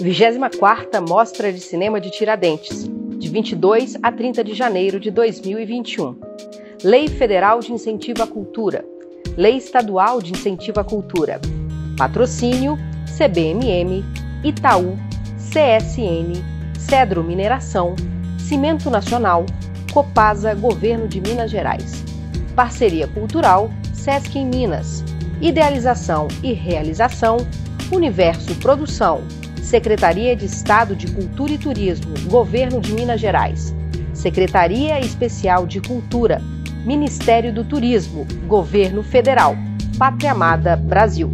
24ª Mostra de Cinema de Tiradentes, de 22 a 30 de janeiro de 2021. Lei Federal de Incentivo à Cultura. Lei Estadual de Incentivo à Cultura. Patrocínio CBMM, Itaú, CSN, Cedro Mineração, Cimento Nacional, Copasa Governo de Minas Gerais. Parceria Cultural Sesc em Minas. Idealização e realização Universo Produção Secretaria de Estado de Cultura e Turismo, Governo de Minas Gerais. Secretaria Especial de Cultura, Ministério do Turismo, Governo Federal. Pátria Amada, Brasil.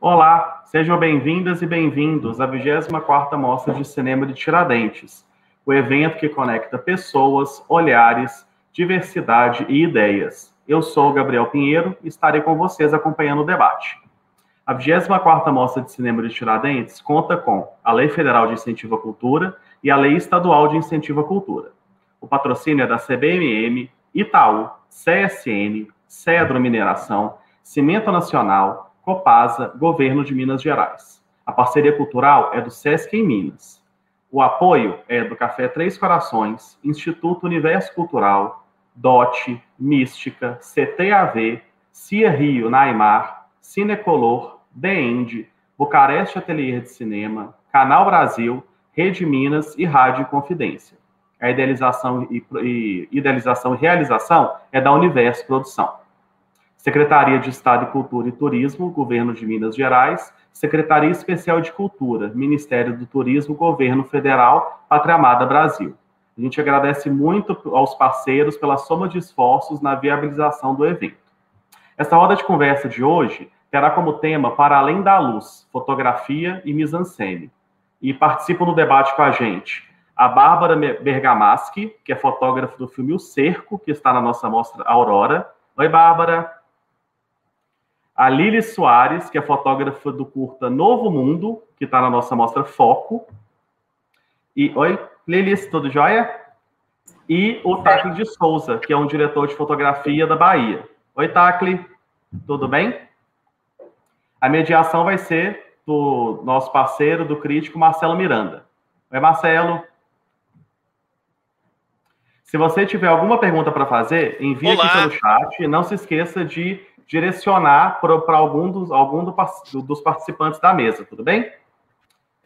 Olá, sejam bem-vindas e bem-vindos à 24ª Mostra de Cinema de Tiradentes, o evento que conecta pessoas, olhares, diversidade e ideias. Eu sou Gabriel Pinheiro e estarei com vocês acompanhando o debate. A 24ª Mostra de Cinema de Tiradentes conta com a Lei Federal de Incentivo à Cultura e a Lei Estadual de Incentivo à Cultura. O patrocínio é da CBMM, Itaú, CSN, Cedro Mineração, Cimento Nacional, Copasa, Governo de Minas Gerais. A parceria cultural é do SESC em Minas. O apoio é do Café Três Corações, Instituto Universo Cultural, DOT, Mística, CTAV, Cia Rio, Naimar, Cinecolor, The End, Bucareste Ateliê de Cinema, Canal Brasil, Rede Minas e Rádio Confidência. A idealização e, e, idealização e realização é da Universo Produção. Secretaria de Estado de Cultura e Turismo, Governo de Minas Gerais, Secretaria Especial de Cultura, Ministério do Turismo, Governo Federal, Pátria Amada Brasil. A gente agradece muito aos parceiros pela soma de esforços na viabilização do evento. Essa roda de conversa de hoje terá como tema Para Além da Luz, Fotografia e Mise-en-Scène. E participam no debate com a gente a Bárbara Bergamaschi, que é fotógrafa do filme O Cerco, que está na nossa mostra Aurora. Oi, Bárbara. A Lili Soares, que é fotógrafa do curta Novo Mundo, que está na nossa mostra Foco. E, oi, Lilis, tudo jóia? E o Tacli de Souza, que é um diretor de fotografia da Bahia. Oi, Tacli, tudo bem? A mediação vai ser do nosso parceiro, do crítico Marcelo Miranda. Oi, Marcelo. Se você tiver alguma pergunta para fazer, envie Olá. aqui pelo chat e não se esqueça de direcionar para algum, dos, algum do, dos participantes da mesa, tudo bem?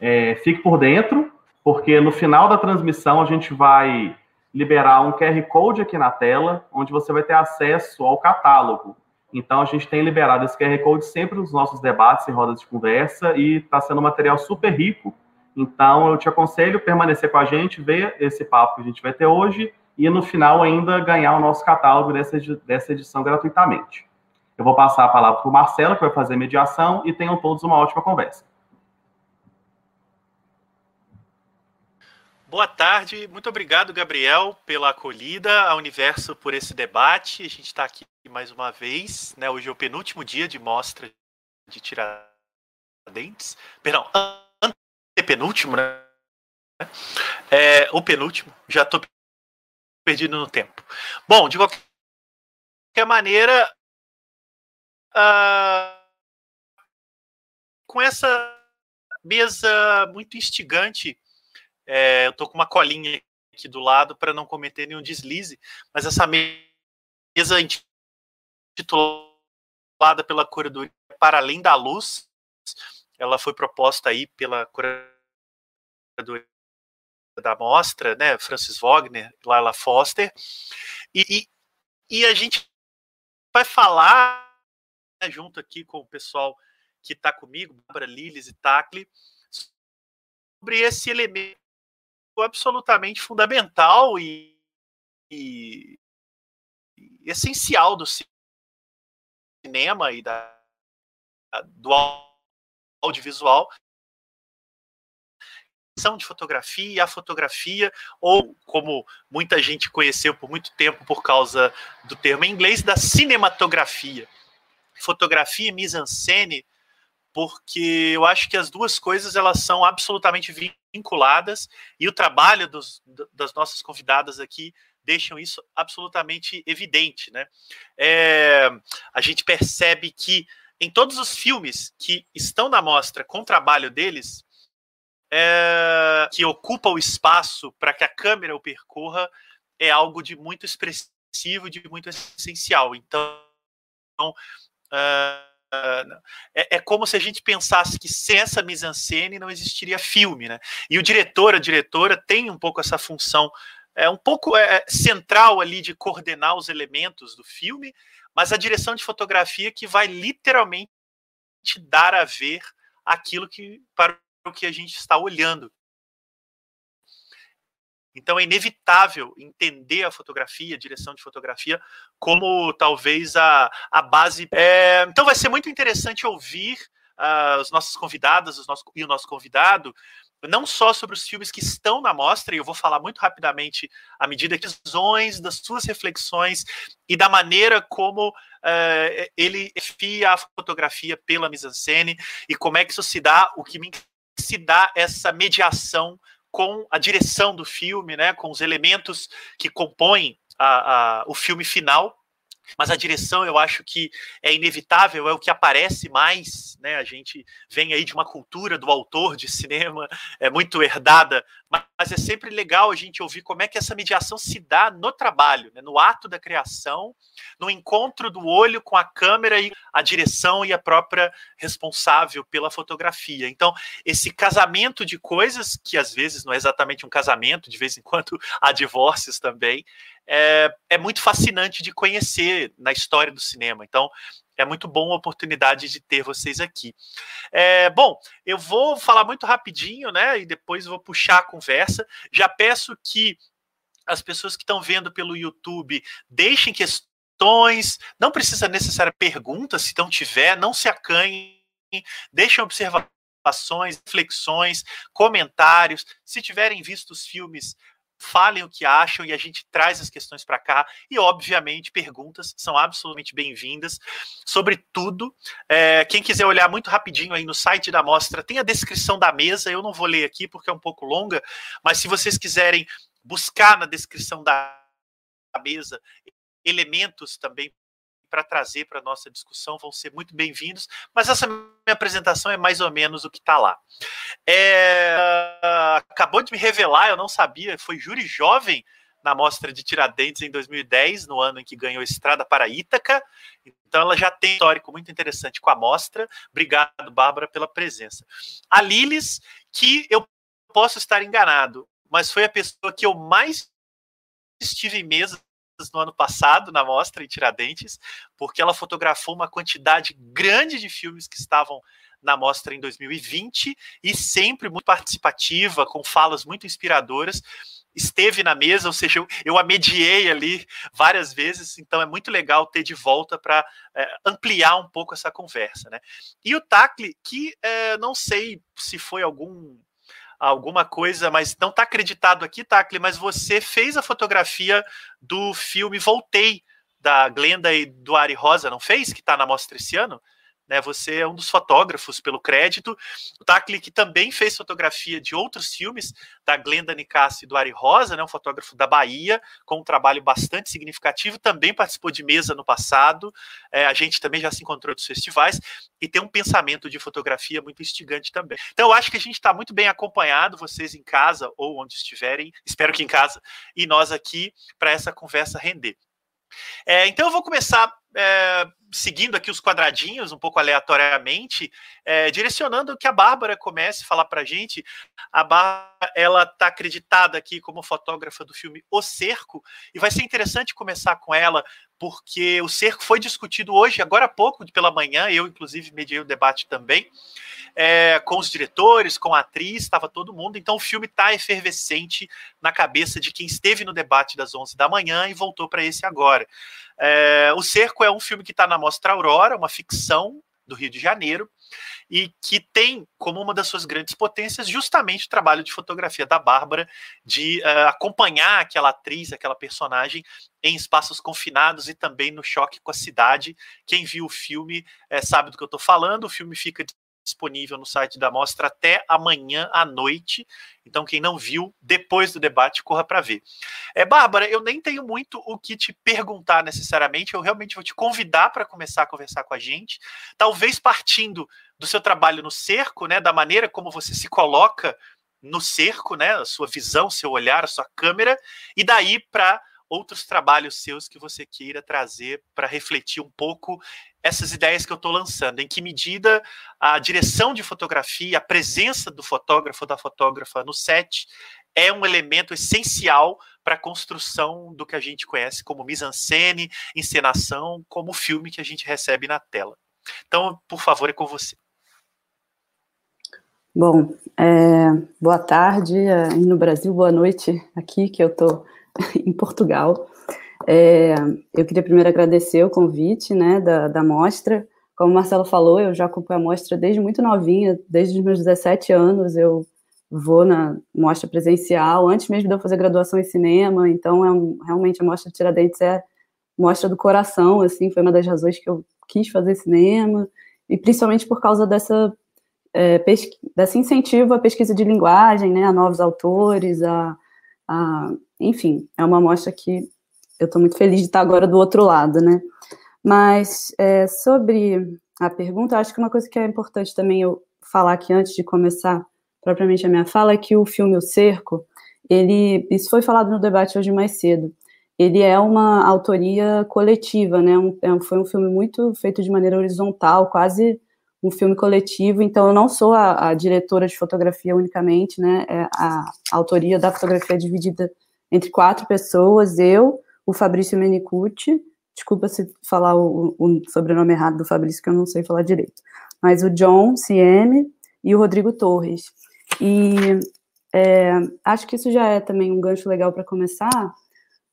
É, fique por dentro porque no final da transmissão a gente vai liberar um QR Code aqui na tela, onde você vai ter acesso ao catálogo. Então a gente tem liberado esse QR Code sempre nos nossos debates e rodas de conversa e está sendo um material super rico. Então eu te aconselho permanecer com a gente, ver esse papo que a gente vai ter hoje e no final ainda ganhar o nosso catálogo dessa, dessa edição gratuitamente. Eu vou passar a palavra para o Marcelo, que vai fazer mediação, e tenham todos uma ótima conversa. Boa tarde, muito obrigado, Gabriel, pela acolhida, a Universo por esse debate. A gente está aqui mais uma vez, né? Hoje é o penúltimo dia de mostra de Tiradentes. Perdão, antepenúltimo, né? É, o penúltimo, já estou perdido no tempo. Bom, de qualquer maneira, uh, com essa mesa muito instigante é, eu tô com uma colinha aqui do lado para não cometer nenhum deslize, mas essa mesa intitulada pela curadoria Para Além da Luz, ela foi proposta aí pela curadoria da mostra, né, Francis Wagner, Laila Foster, e, e, a gente vai falar né, junto aqui com o pessoal que está comigo, Bárbara Liles e Tacli, sobre esse elemento absolutamente fundamental e, e, e essencial do cinema e da, do audiovisual de fotografia, a fotografia, ou como muita gente conheceu por muito tempo por causa do termo em inglês, da cinematografia. Fotografia e mise-en-scène porque eu acho que as duas coisas elas são absolutamente vinculadas e o trabalho dos, das nossas convidadas aqui deixam isso absolutamente evidente. Né? É, a gente percebe que em todos os filmes que estão na mostra com o trabalho deles, é, que ocupa o espaço para que a câmera o percorra, é algo de muito expressivo, de muito essencial. Então, uh, é, é, como se a gente pensasse que sem essa mise-en-scène não existiria filme, né? E o diretor, a diretora tem um pouco essa função, é um pouco é, central ali de coordenar os elementos do filme, mas a direção de fotografia que vai literalmente dar a ver aquilo que para o que a gente está olhando. Então é inevitável entender a fotografia, a direção de fotografia, como talvez a, a base. É, então vai ser muito interessante ouvir uh, os nossos convidados os nossos, e o nosso convidado, não só sobre os filmes que estão na mostra, e eu vou falar muito rapidamente à medida que visões, das suas reflexões e da maneira como uh, ele fia a fotografia pela mise-en-scène e como é que isso se dá, o que me se dá essa mediação com a direção do filme, né, com os elementos que compõem a, a, o filme final. Mas a direção, eu acho que é inevitável, é o que aparece mais, né? A gente vem aí de uma cultura do autor de cinema, é muito herdada, mas é sempre legal a gente ouvir como é que essa mediação se dá no trabalho, né? no ato da criação, no encontro do olho com a câmera e a direção e a própria responsável pela fotografia. Então, esse casamento de coisas, que às vezes não é exatamente um casamento, de vez em quando há divórcios também, é, é muito fascinante de conhecer na história do cinema. Então, é muito bom a oportunidade de ter vocês aqui. É, bom, eu vou falar muito rapidinho, né? E depois vou puxar a conversa. Já peço que as pessoas que estão vendo pelo YouTube deixem questões, não precisa necessariamente perguntas, se não tiver, não se acanhem, deixem observações, reflexões, comentários. Se tiverem visto os filmes falem o que acham e a gente traz as questões para cá. E, obviamente, perguntas são absolutamente bem-vindas sobre tudo. É, quem quiser olhar muito rapidinho aí no site da mostra, tem a descrição da mesa. Eu não vou ler aqui porque é um pouco longa, mas se vocês quiserem buscar na descrição da mesa elementos também para trazer para a nossa discussão vão ser muito bem-vindos, mas essa minha apresentação é mais ou menos o que está lá. É, acabou de me revelar, eu não sabia, foi júri jovem na mostra de Tiradentes em 2010, no ano em que ganhou Estrada para Ítaca. Então ela já tem um histórico muito interessante com a mostra. Obrigado, Bárbara, pela presença. A Lilis, que eu posso estar enganado, mas foi a pessoa que eu mais estive em mesa no ano passado na mostra em Tiradentes, porque ela fotografou uma quantidade grande de filmes que estavam na mostra em 2020 e sempre muito participativa, com falas muito inspiradoras. Esteve na mesa, ou seja, eu, eu a mediei ali várias vezes, então é muito legal ter de volta para é, ampliar um pouco essa conversa. Né? E o Tacli, que é, não sei se foi algum alguma coisa, mas não está acreditado aqui, Tacli, mas você fez a fotografia do filme Voltei, da Glenda e do Ari Rosa, não fez? Que está na mostra esse ano? Né, você é um dos fotógrafos pelo crédito. O Tacli, que também fez fotografia de outros filmes, da Glenda Nicassi e do Ari Rosa, né, um fotógrafo da Bahia, com um trabalho bastante significativo, também participou de mesa no passado. É, a gente também já se encontrou nos festivais e tem um pensamento de fotografia muito instigante também. Então, eu acho que a gente está muito bem acompanhado, vocês em casa ou onde estiverem, espero que em casa, e nós aqui, para essa conversa render. É, então eu vou começar é, seguindo aqui os quadradinhos, um pouco aleatoriamente, é, direcionando que a Bárbara comece a falar para a gente. A Bárbara, ela está acreditada aqui como fotógrafa do filme O Cerco, e vai ser interessante começar com ela, porque o cerco foi discutido hoje, agora há pouco, pela manhã, eu inclusive mediei o debate também, é, com os diretores, com a atriz, estava todo mundo, então o filme está efervescente na cabeça de quem esteve no debate das 11 da manhã e voltou para esse agora. É, o Cerco é um filme que está na Mostra Aurora, uma ficção do Rio de Janeiro, e que tem como uma das suas grandes potências justamente o trabalho de fotografia da Bárbara, de uh, acompanhar aquela atriz, aquela personagem em espaços confinados e também no choque com a cidade. Quem viu o filme é, sabe do que eu estou falando. O filme fica disponível no site da mostra até amanhã à noite. Então, quem não viu, depois do debate, corra para ver. É, Bárbara, eu nem tenho muito o que te perguntar necessariamente, eu realmente vou te convidar para começar a conversar com a gente, talvez partindo do seu trabalho no cerco, né, da maneira como você se coloca no cerco, né, a sua visão, seu olhar, a sua câmera, e daí para outros trabalhos seus que você queira trazer para refletir um pouco essas ideias que eu estou lançando. Em que medida a direção de fotografia, a presença do fotógrafo ou da fotógrafa no set é um elemento essencial para a construção do que a gente conhece como mise-en-scène, encenação, como filme que a gente recebe na tela. Então, por favor, é com você. Bom, é, boa tarde aí no Brasil, boa noite aqui, que eu estou em Portugal. É, eu queria primeiro agradecer o convite né, da, da mostra. Como o Marcelo falou, eu já acompanho a mostra desde muito novinha, desde os meus 17 anos. Eu vou na mostra presencial, antes mesmo de eu fazer graduação em cinema, então é um, realmente a mostra Tiradentes é mostra do coração, assim, foi uma das razões que eu quis fazer cinema, e principalmente por causa dessa, é, desse incentivo à pesquisa de linguagem, né, a novos autores, a, a enfim, é uma mostra que eu estou muito feliz de estar agora do outro lado, né? Mas é, sobre a pergunta, acho que uma coisa que é importante também eu falar aqui antes de começar propriamente a minha fala é que o filme O Cerco, ele, isso foi falado no debate hoje mais cedo, ele é uma autoria coletiva, né? Um, é, foi um filme muito feito de maneira horizontal, quase um filme coletivo. Então, eu não sou a, a diretora de fotografia unicamente, né? É a, a autoria da fotografia é dividida entre quatro pessoas, eu, o Fabrício Menicucci, desculpa se falar o, o, sobrenome errado do Fabrício, que eu não sei falar direito, mas o John CM e o Rodrigo Torres. E é, acho que isso já é também um gancho legal para começar,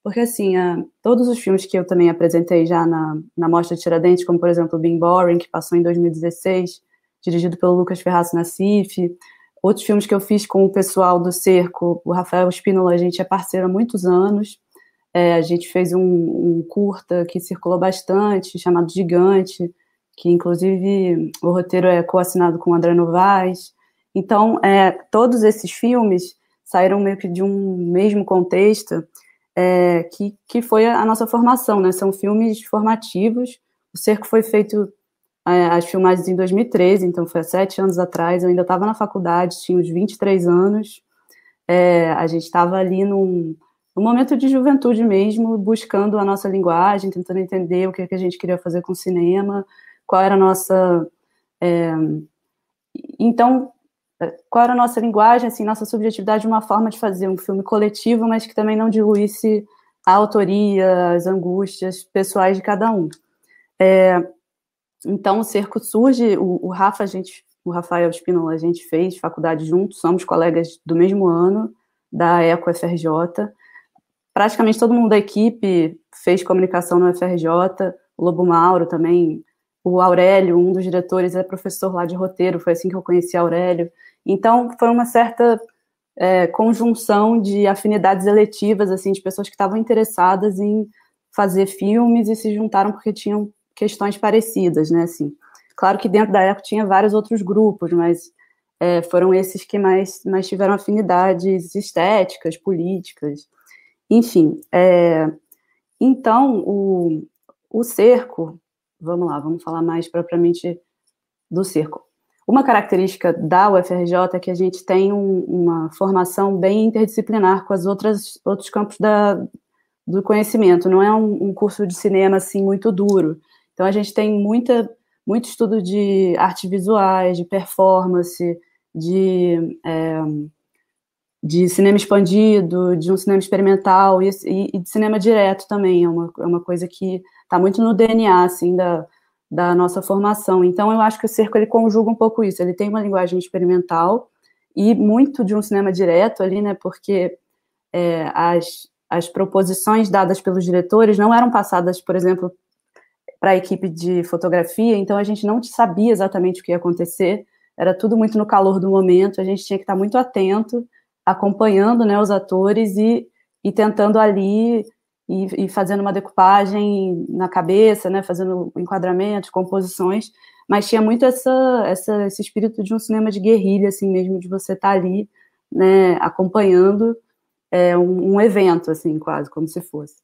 porque assim, a, todos os filmes que eu também apresentei já na, na Mostra Tiradentes, como por exemplo Being Boring, que passou em 2016, dirigido pelo Lucas Ferraz Nassif, outros filmes que eu fiz com o pessoal do Cerco, o Rafael Espínola, a gente é parceiro há muitos anos, é, a gente fez um, um, curta que circulou bastante, chamado Gigante, que inclusive o roteiro é coassinado com André Novaes. Então, é, todos esses filmes saíram meio que de um mesmo contexto, é, que, que foi a nossa formação, né? São filmes formativos. O Cerco foi feito, é, as filmagens em 2013, então foi há sete anos atrás. Eu ainda estava na faculdade, tinha uns 23 anos. É, a gente estava ali num, um momento de juventude mesmo, buscando a nossa linguagem, tentando entender o que, que a gente queria fazer com o cinema, qual era a nossa. É, então, qual era a nossa linguagem, assim, nossa subjetividade, uma forma de fazer um filme coletivo, mas que também não diluísse a autoria, as angústias pessoais de cada um. É, então, o Cerco surge, o, o Rafa, a gente, o Rafael Espínola, a gente fez faculdade juntos, somos colegas do mesmo ano, da ECO FRJ, praticamente todo mundo da equipe fez comunicação no FRJ, o Lobo Mauro também, o Aurélio, um dos diretores, é professor lá de roteiro, foi assim que eu conheci Aurélio. Então, foi uma certa é, conjunção de afinidades eletivas, assim, de pessoas que estavam interessadas em fazer filmes e se juntaram porque tinham questões parecidas, né, assim. Claro que dentro da época tinha vários outros grupos, mas é, foram esses que mais, mais tiveram afinidades estéticas, políticas, enfim, é, então o, o cerco, vamos lá, vamos falar mais propriamente do cerco. Uma característica da UFRJ é que a gente tem um, uma formação bem interdisciplinar com as outras outros campos da, do conhecimento. Não é um, um, curso de cinema assim muito duro. Então a gente tem muita muito estudo de artes visuais, de performance, de é, de cinema expandido, de um cinema experimental e, e, de cinema direto também. É uma, é uma coisa que está muito no DNA, assim, da, da nossa formação. Então, eu acho que o Cerco, ele conjuga um pouco isso. Ele tem uma linguagem experimental e muito de um cinema direto ali, né, porque é, as, as proposições dadas pelos diretores não eram passadas, por exemplo, para a equipe de fotografia, então a gente não sabia exatamente o que ia acontecer, era tudo muito no calor do momento, a gente tinha que estar muito atento acompanhando né, os atores e, e tentando ali e, e, fazendo uma decupagem na cabeça, né, fazendo enquadramentos, composições, mas tinha muito essa, essa, esse espírito de um cinema de guerrilha, assim mesmo, de você estar tá ali, né, acompanhando é, um, um, evento, assim, quase, como se fosse.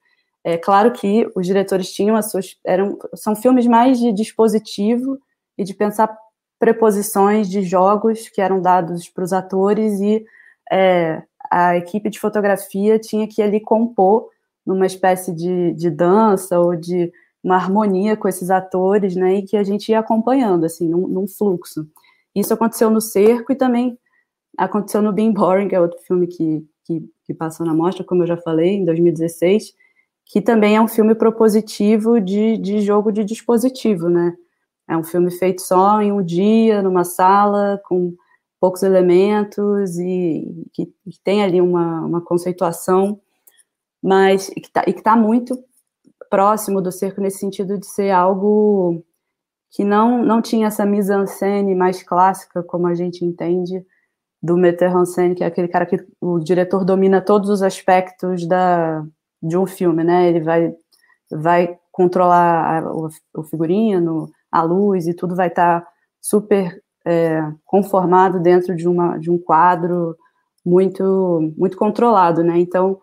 É claro que os diretores tinham as suas, eram, são filmes mais de dispositivo e de pensar preposições de jogos que eram dados para os atores e é, a equipe de fotografia tinha que ali compor numa espécie de, de dança ou de uma harmonia com esses atores, né, e que a gente ia acompanhando, assim, num, num fluxo. Isso aconteceu no Cerco e também aconteceu no Being Boring, que é outro filme que, que, que passou na mostra, como eu já falei, em 2016, que também é um filme propositivo de, de jogo de dispositivo, né, é um filme feito só em um dia, numa sala, com poucos elementos e que, que tem ali uma, uma conceituação, mas e que está tá muito próximo do cerco nesse sentido de ser algo que não, não tinha essa mise-en-scène mais clássica, como a gente entende, do metteur en scène, que é aquele cara que o diretor domina todos os aspectos da, de um filme, né? Ele vai, vai controlar o, o figurino, a luz e tudo vai estar tá super é, conformado dentro de, uma, de um quadro muito muito controlado, né? Então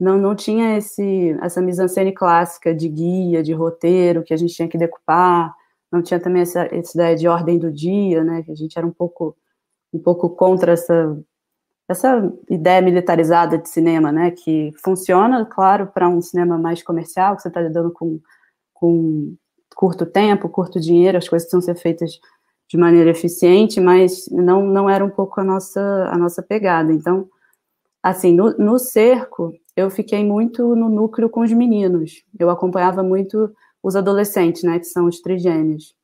não, não tinha esse essa mise-en-scène clássica de guia, de roteiro que a gente tinha que decupar, não tinha também essa, essa ideia de ordem do dia, né? Que a gente era um pouco um pouco contra essa essa ideia militarizada de cinema, né? Que funciona, claro, para um cinema mais comercial, que você está lidando com, com curto tempo, curto dinheiro, as coisas precisam ser feitas de maneira eficiente, mas não, não era um pouco a nossa, a nossa pegada. Então, assim, no, no cerco, eu fiquei muito no núcleo com os meninos. Eu acompanhava muito os adolescentes, né, que são os trigêmeos.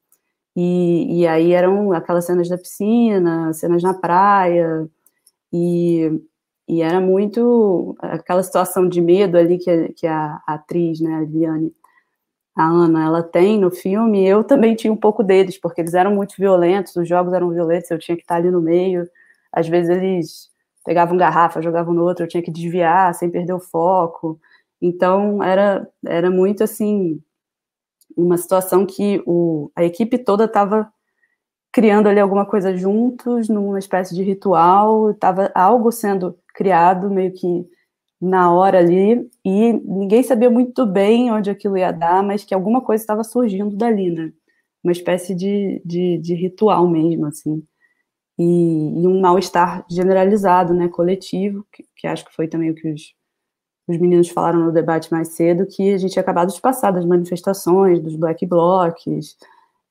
E, e aí eram aquelas cenas da piscina, cenas na praia, e, e era muito aquela situação de medo ali que, que a, a atriz, né, a Liane, a Ana ela tem no filme, eu também tinha um pouco deles, porque eles eram muito violentos, os jogos eram violentos, eu tinha que estar ali no meio. Às vezes eles pegavam garrafa, jogavam no outro, eu tinha que desviar sem perder o foco. Então era era muito assim uma situação que o, a equipe toda estava criando ali alguma coisa juntos, numa espécie de ritual, estava algo sendo criado meio que na hora ali e ninguém sabia muito bem onde aquilo ia dar, mas que alguma coisa estava surgindo dali, né? Uma espécie de, de, de ritual mesmo, assim. E, e um mal-estar generalizado, né, coletivo, que, que, acho que foi também o que os, os meninos falaram no debate mais cedo, que a gente tinha acabado de passar das manifestações, dos black blocs,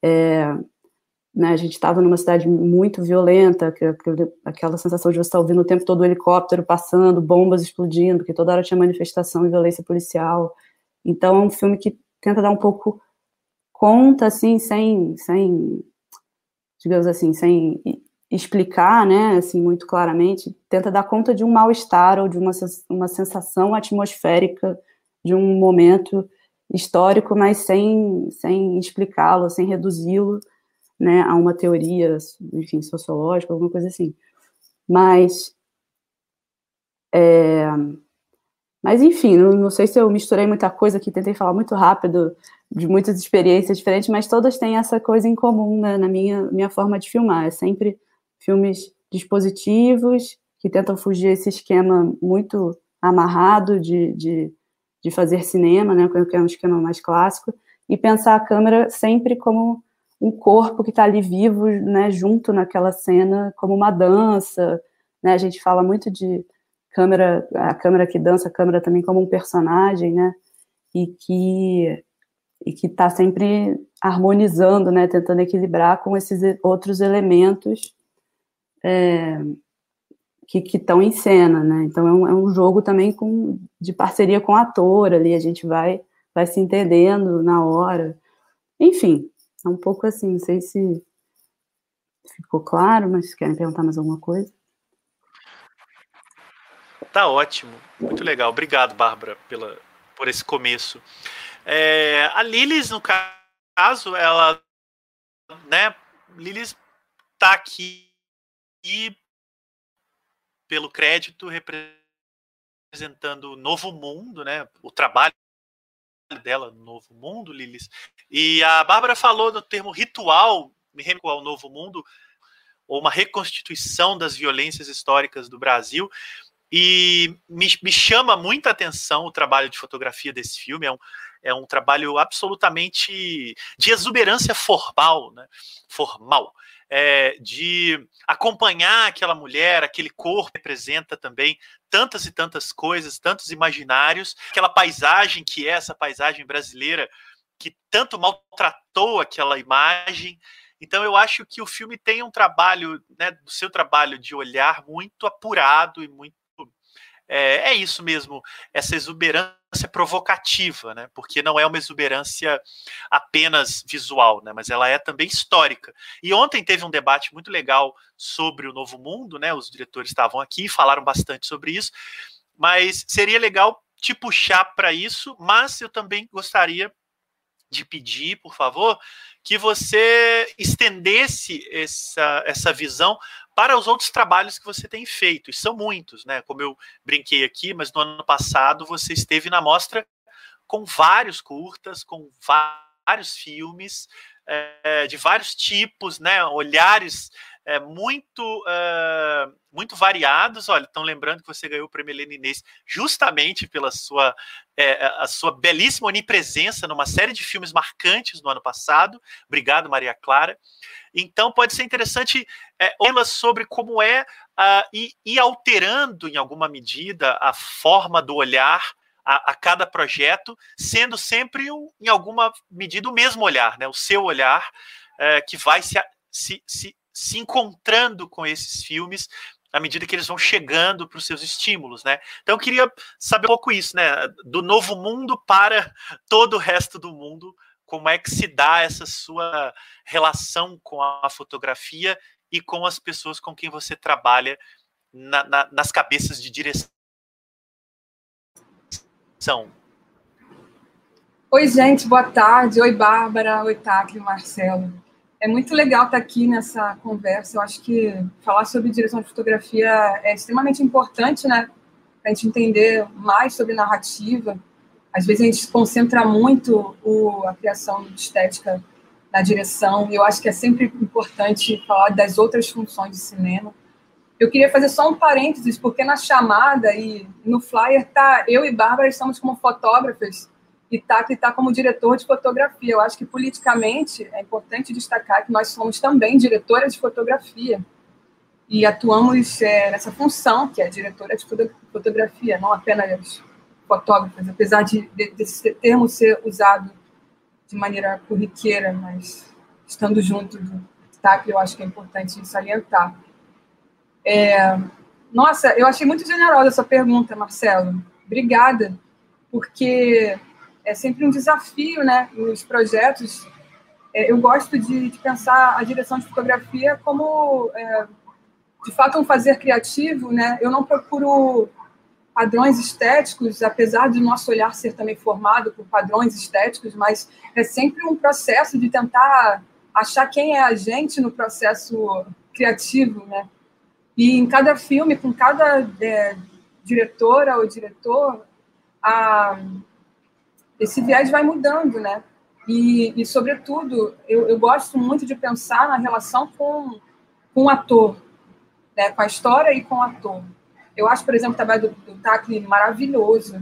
é, né, a gente estava numa cidade muito violenta, que, aquela sensação de você estar tá ouvindo o tempo todo o helicóptero passando, bombas explodindo, porque toda hora tinha manifestação e violência policial. Então é um filme que tenta dar um pouco conta, assim, sem, sem digamos assim, sem explicar, né, assim, muito claramente, tenta dar conta de um mal-estar ou de uma, uma sensação atmosférica de um momento histórico, mas sem, sem explicá-lo, sem reduzi-lo né, a uma teoria, enfim, sociológica, alguma coisa assim. Mas, é, mas enfim, não, não, sei se eu misturei muita coisa aqui, tentei falar muito rápido de muitas experiências diferentes, mas todas têm essa coisa em comum né, na minha, minha forma de filmar. É sempre filmes dispositivos que tentam fugir esse esquema muito amarrado de, de, de fazer cinema, né, que é um esquema mais clássico, e pensar a câmera sempre como um corpo que está ali vivo, né, junto naquela cena, como uma dança, né, a gente fala muito de câmera, a câmera que dança, a câmera também como um personagem, né, e que e que está sempre harmonizando, né, tentando equilibrar com esses outros elementos é, que estão em cena, né, então é um, é um jogo também com, de parceria com o ator ali, a gente vai, vai se entendendo na hora, enfim, é um pouco assim, não sei se ficou claro, mas querem perguntar mais alguma coisa? Tá ótimo, muito legal. Obrigado, Bárbara, pela, por esse começo. É, a Lilis, no caso, ela, né, Lilis tá aqui e pelo crédito representando o Novo Mundo, né, o trabalho dela no Novo Mundo, Lilis. E a Bárbara falou do termo ritual me recuo ao Novo Mundo, ou uma reconstituição das violências históricas do Brasil. E me, me chama muita atenção o trabalho de fotografia desse filme. É um, é um trabalho absolutamente de exuberância formal, né? formal. É, de acompanhar aquela mulher, aquele corpo representa também tantas e tantas coisas, tantos imaginários, aquela paisagem que é essa paisagem brasileira que tanto maltratou aquela imagem. Então eu acho que o filme tem um trabalho, né, do seu trabalho de olhar muito apurado e muito é, é, isso mesmo, essa exuberância provocativa, né? Porque não é uma exuberância apenas visual, né? Mas ela é também histórica. E ontem teve um debate muito legal sobre o Novo Mundo, né? Os diretores estavam aqui, falaram bastante sobre isso. Mas seria legal te puxar para isso, mas eu também gostaria de pedir, por favor, que você estendesse essa, essa visão para os outros trabalhos que você tem feito. E são muitos, né? Como eu brinquei aqui, mas no ano passado você esteve na mostra com vários curtas, com vários filmes, é, de vários tipos, né? Olhares é, muito é, muito variados. Olha, estão lembrando que você ganhou o prêmio Helena Inês justamente pela sua é, a sua belíssima onipresença numa série de filmes marcantes no ano passado. Obrigado, Maria Clara. Então, pode ser interessante é, sobre como é uh, e, e alterando em alguma medida a forma do olhar a, a, cada projeto, sendo sempre, em alguma medida, o mesmo olhar, né? o seu olhar, é, que vai se, se, se, se encontrando com esses filmes à medida que eles vão chegando para os seus estímulos, né? Então eu queria saber um pouco isso, né? Do novo mundo para todo o resto do mundo, como é que se dá essa sua relação com a fotografia e com as pessoas com quem você trabalha na, na, nas cabeças de direção. Oi, gente, boa tarde. Oi, Bárbara. Oi, Tacli, Marcelo. É muito legal estar aqui nessa conversa. Eu acho que falar sobre direção de fotografia é extremamente importante, né? Para a gente entender mais sobre narrativa. Às vezes a gente concentra muito o, a criação estética na direção, e eu acho que é sempre importante falar das outras funções de cinema. Eu queria fazer só um parênteses, porque na chamada e no flyer tá eu e Bárbara estamos como fotógrafas e tá está como diretor de fotografia. Eu acho que politicamente é importante destacar que nós somos também diretoras de fotografia e atuamos é, nessa função que é diretora de fotografia, não apenas fotógrafas, apesar de, de desse termo ser usado de maneira corriqueira, mas estando junto do TAC, eu acho que é importante salientar. É, nossa, eu achei muito generosa essa pergunta, Marcelo. Obrigada, porque é sempre um desafio, né, nos projetos. É, eu gosto de, de, pensar a direção de fotografia como, é, de fato, um fazer criativo, né. Eu não procuro padrões estéticos, apesar de nosso olhar ser também formado por padrões estéticos, mas é sempre um processo de tentar achar quem é a gente no processo criativo, né? E em cada filme, com cada é, diretora ou diretor, a, esse viés vai mudando, né? E, e sobretudo, eu, eu, gosto muito de pensar na relação com, com o ator, né? com a história e com o ator. Eu acho, por exemplo, o trabalho do, do Tacli maravilhoso,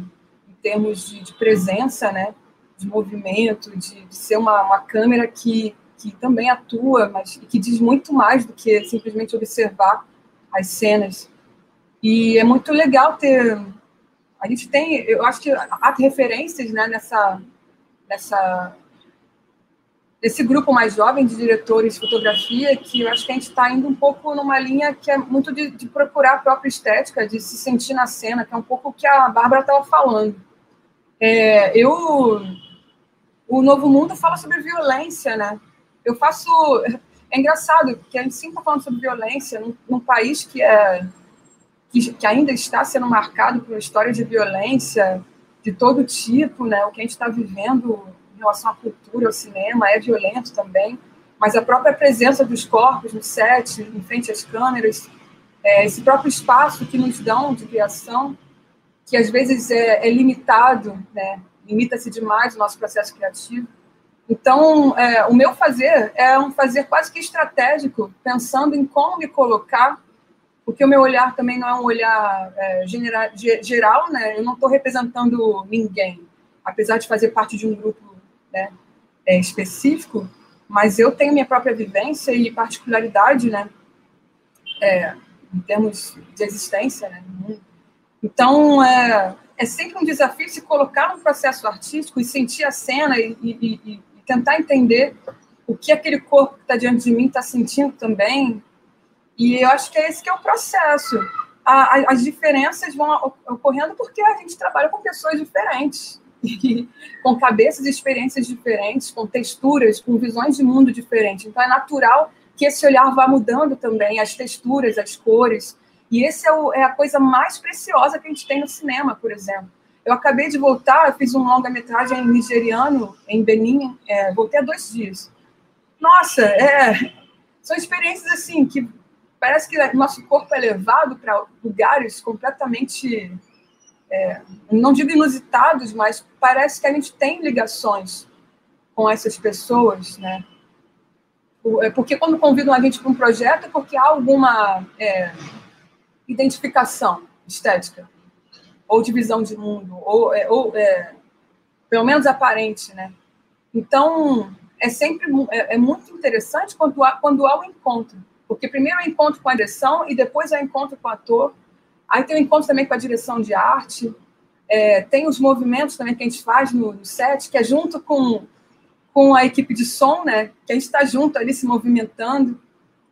em termos de, de, presença, né? de movimento, de, de ser uma, uma câmera que, que também atua, mas que diz muito mais do que simplesmente observar as cenas. E é muito legal ter a gente tem, eu acho que há referências né, nessa, nessa, nesse grupo mais jovem de diretores de fotografia, que eu acho que a gente está indo um pouco numa linha que é muito de, de, procurar a própria estética, de se sentir na cena, que é um pouco o que a Bárbara estava falando. É, eu, o Novo Mundo fala sobre violência, né? Eu faço, é engraçado, porque a gente sempre está falando sobre violência num, num país que é que, que ainda está sendo marcado por uma história de violência de todo tipo, né? O que a gente está vivendo em relação à cultura, ao cinema, é violento também, mas a própria presença dos corpos no set, em frente às câmeras, é, esse próprio espaço que nos dão de criação, que às vezes é, é limitado, né? limita-se demais o nosso processo criativo, Então, é, o meu fazer é um fazer quase que estratégico, pensando em como me colocar, porque o meu olhar também não é um olhar é, genera, geral, né? Eu não estou representando ninguém, apesar de fazer parte de um grupo né, é, específico, mas eu tenho minha própria vivência e particularidade, né? É, em termos de existência, né? Então, é, é sempre um desafio se colocar no processo artístico e sentir a cena e, e, e tentar entender o que aquele corpo que está diante de mim está sentindo também. E eu acho que é esse que é o processo. A, a, as diferenças vão ocorrendo porque a gente trabalha com pessoas diferentes, com cabeças e experiências diferentes, com texturas, com visões de mundo diferentes. Então é natural que esse olhar vá mudando também, as texturas, as cores. E esse é, é a coisa mais preciosa que a gente tem no cinema, por exemplo. Eu acabei de voltar, eu fiz um longa-metragem nigeriano em Benin, é, voltei há dois dias. Nossa, é, são experiências assim que parece que nosso corpo é levado para lugares completamente, é, não digo inusitados, mas parece que a gente tem ligações com essas pessoas, né? É porque quando convidam a gente para um projeto é porque há alguma é, identificação estética ou de visão de mundo, ou, é, ou é, pelo menos aparente, né? Então, é sempre é, é, muito interessante quando há, quando há o um encontro, porque primeiro é encontro com a direção e depois é encontro com o ator, aí tem o encontro também com a direção de arte, é, tem os movimentos também que a gente faz no, no, set, que é junto com, com a equipe de som, né? Que a gente está junto ali se movimentando.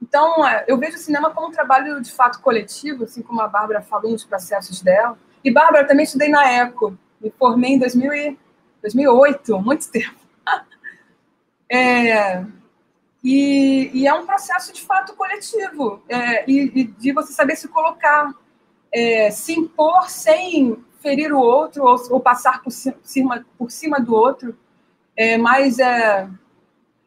Então, é, eu vejo o cinema como um trabalho de fato coletivo, assim como a Bárbara falou nos processos dela. E, Bárbara, também estudei na ECO. Me formei em 2000 e, 2008, muito tempo. é, e, e, é um processo, de fato, coletivo. É, e, e, de você saber se colocar, é, se impor sem ferir o outro ou, ou passar por cima, por cima do outro. É, mas é,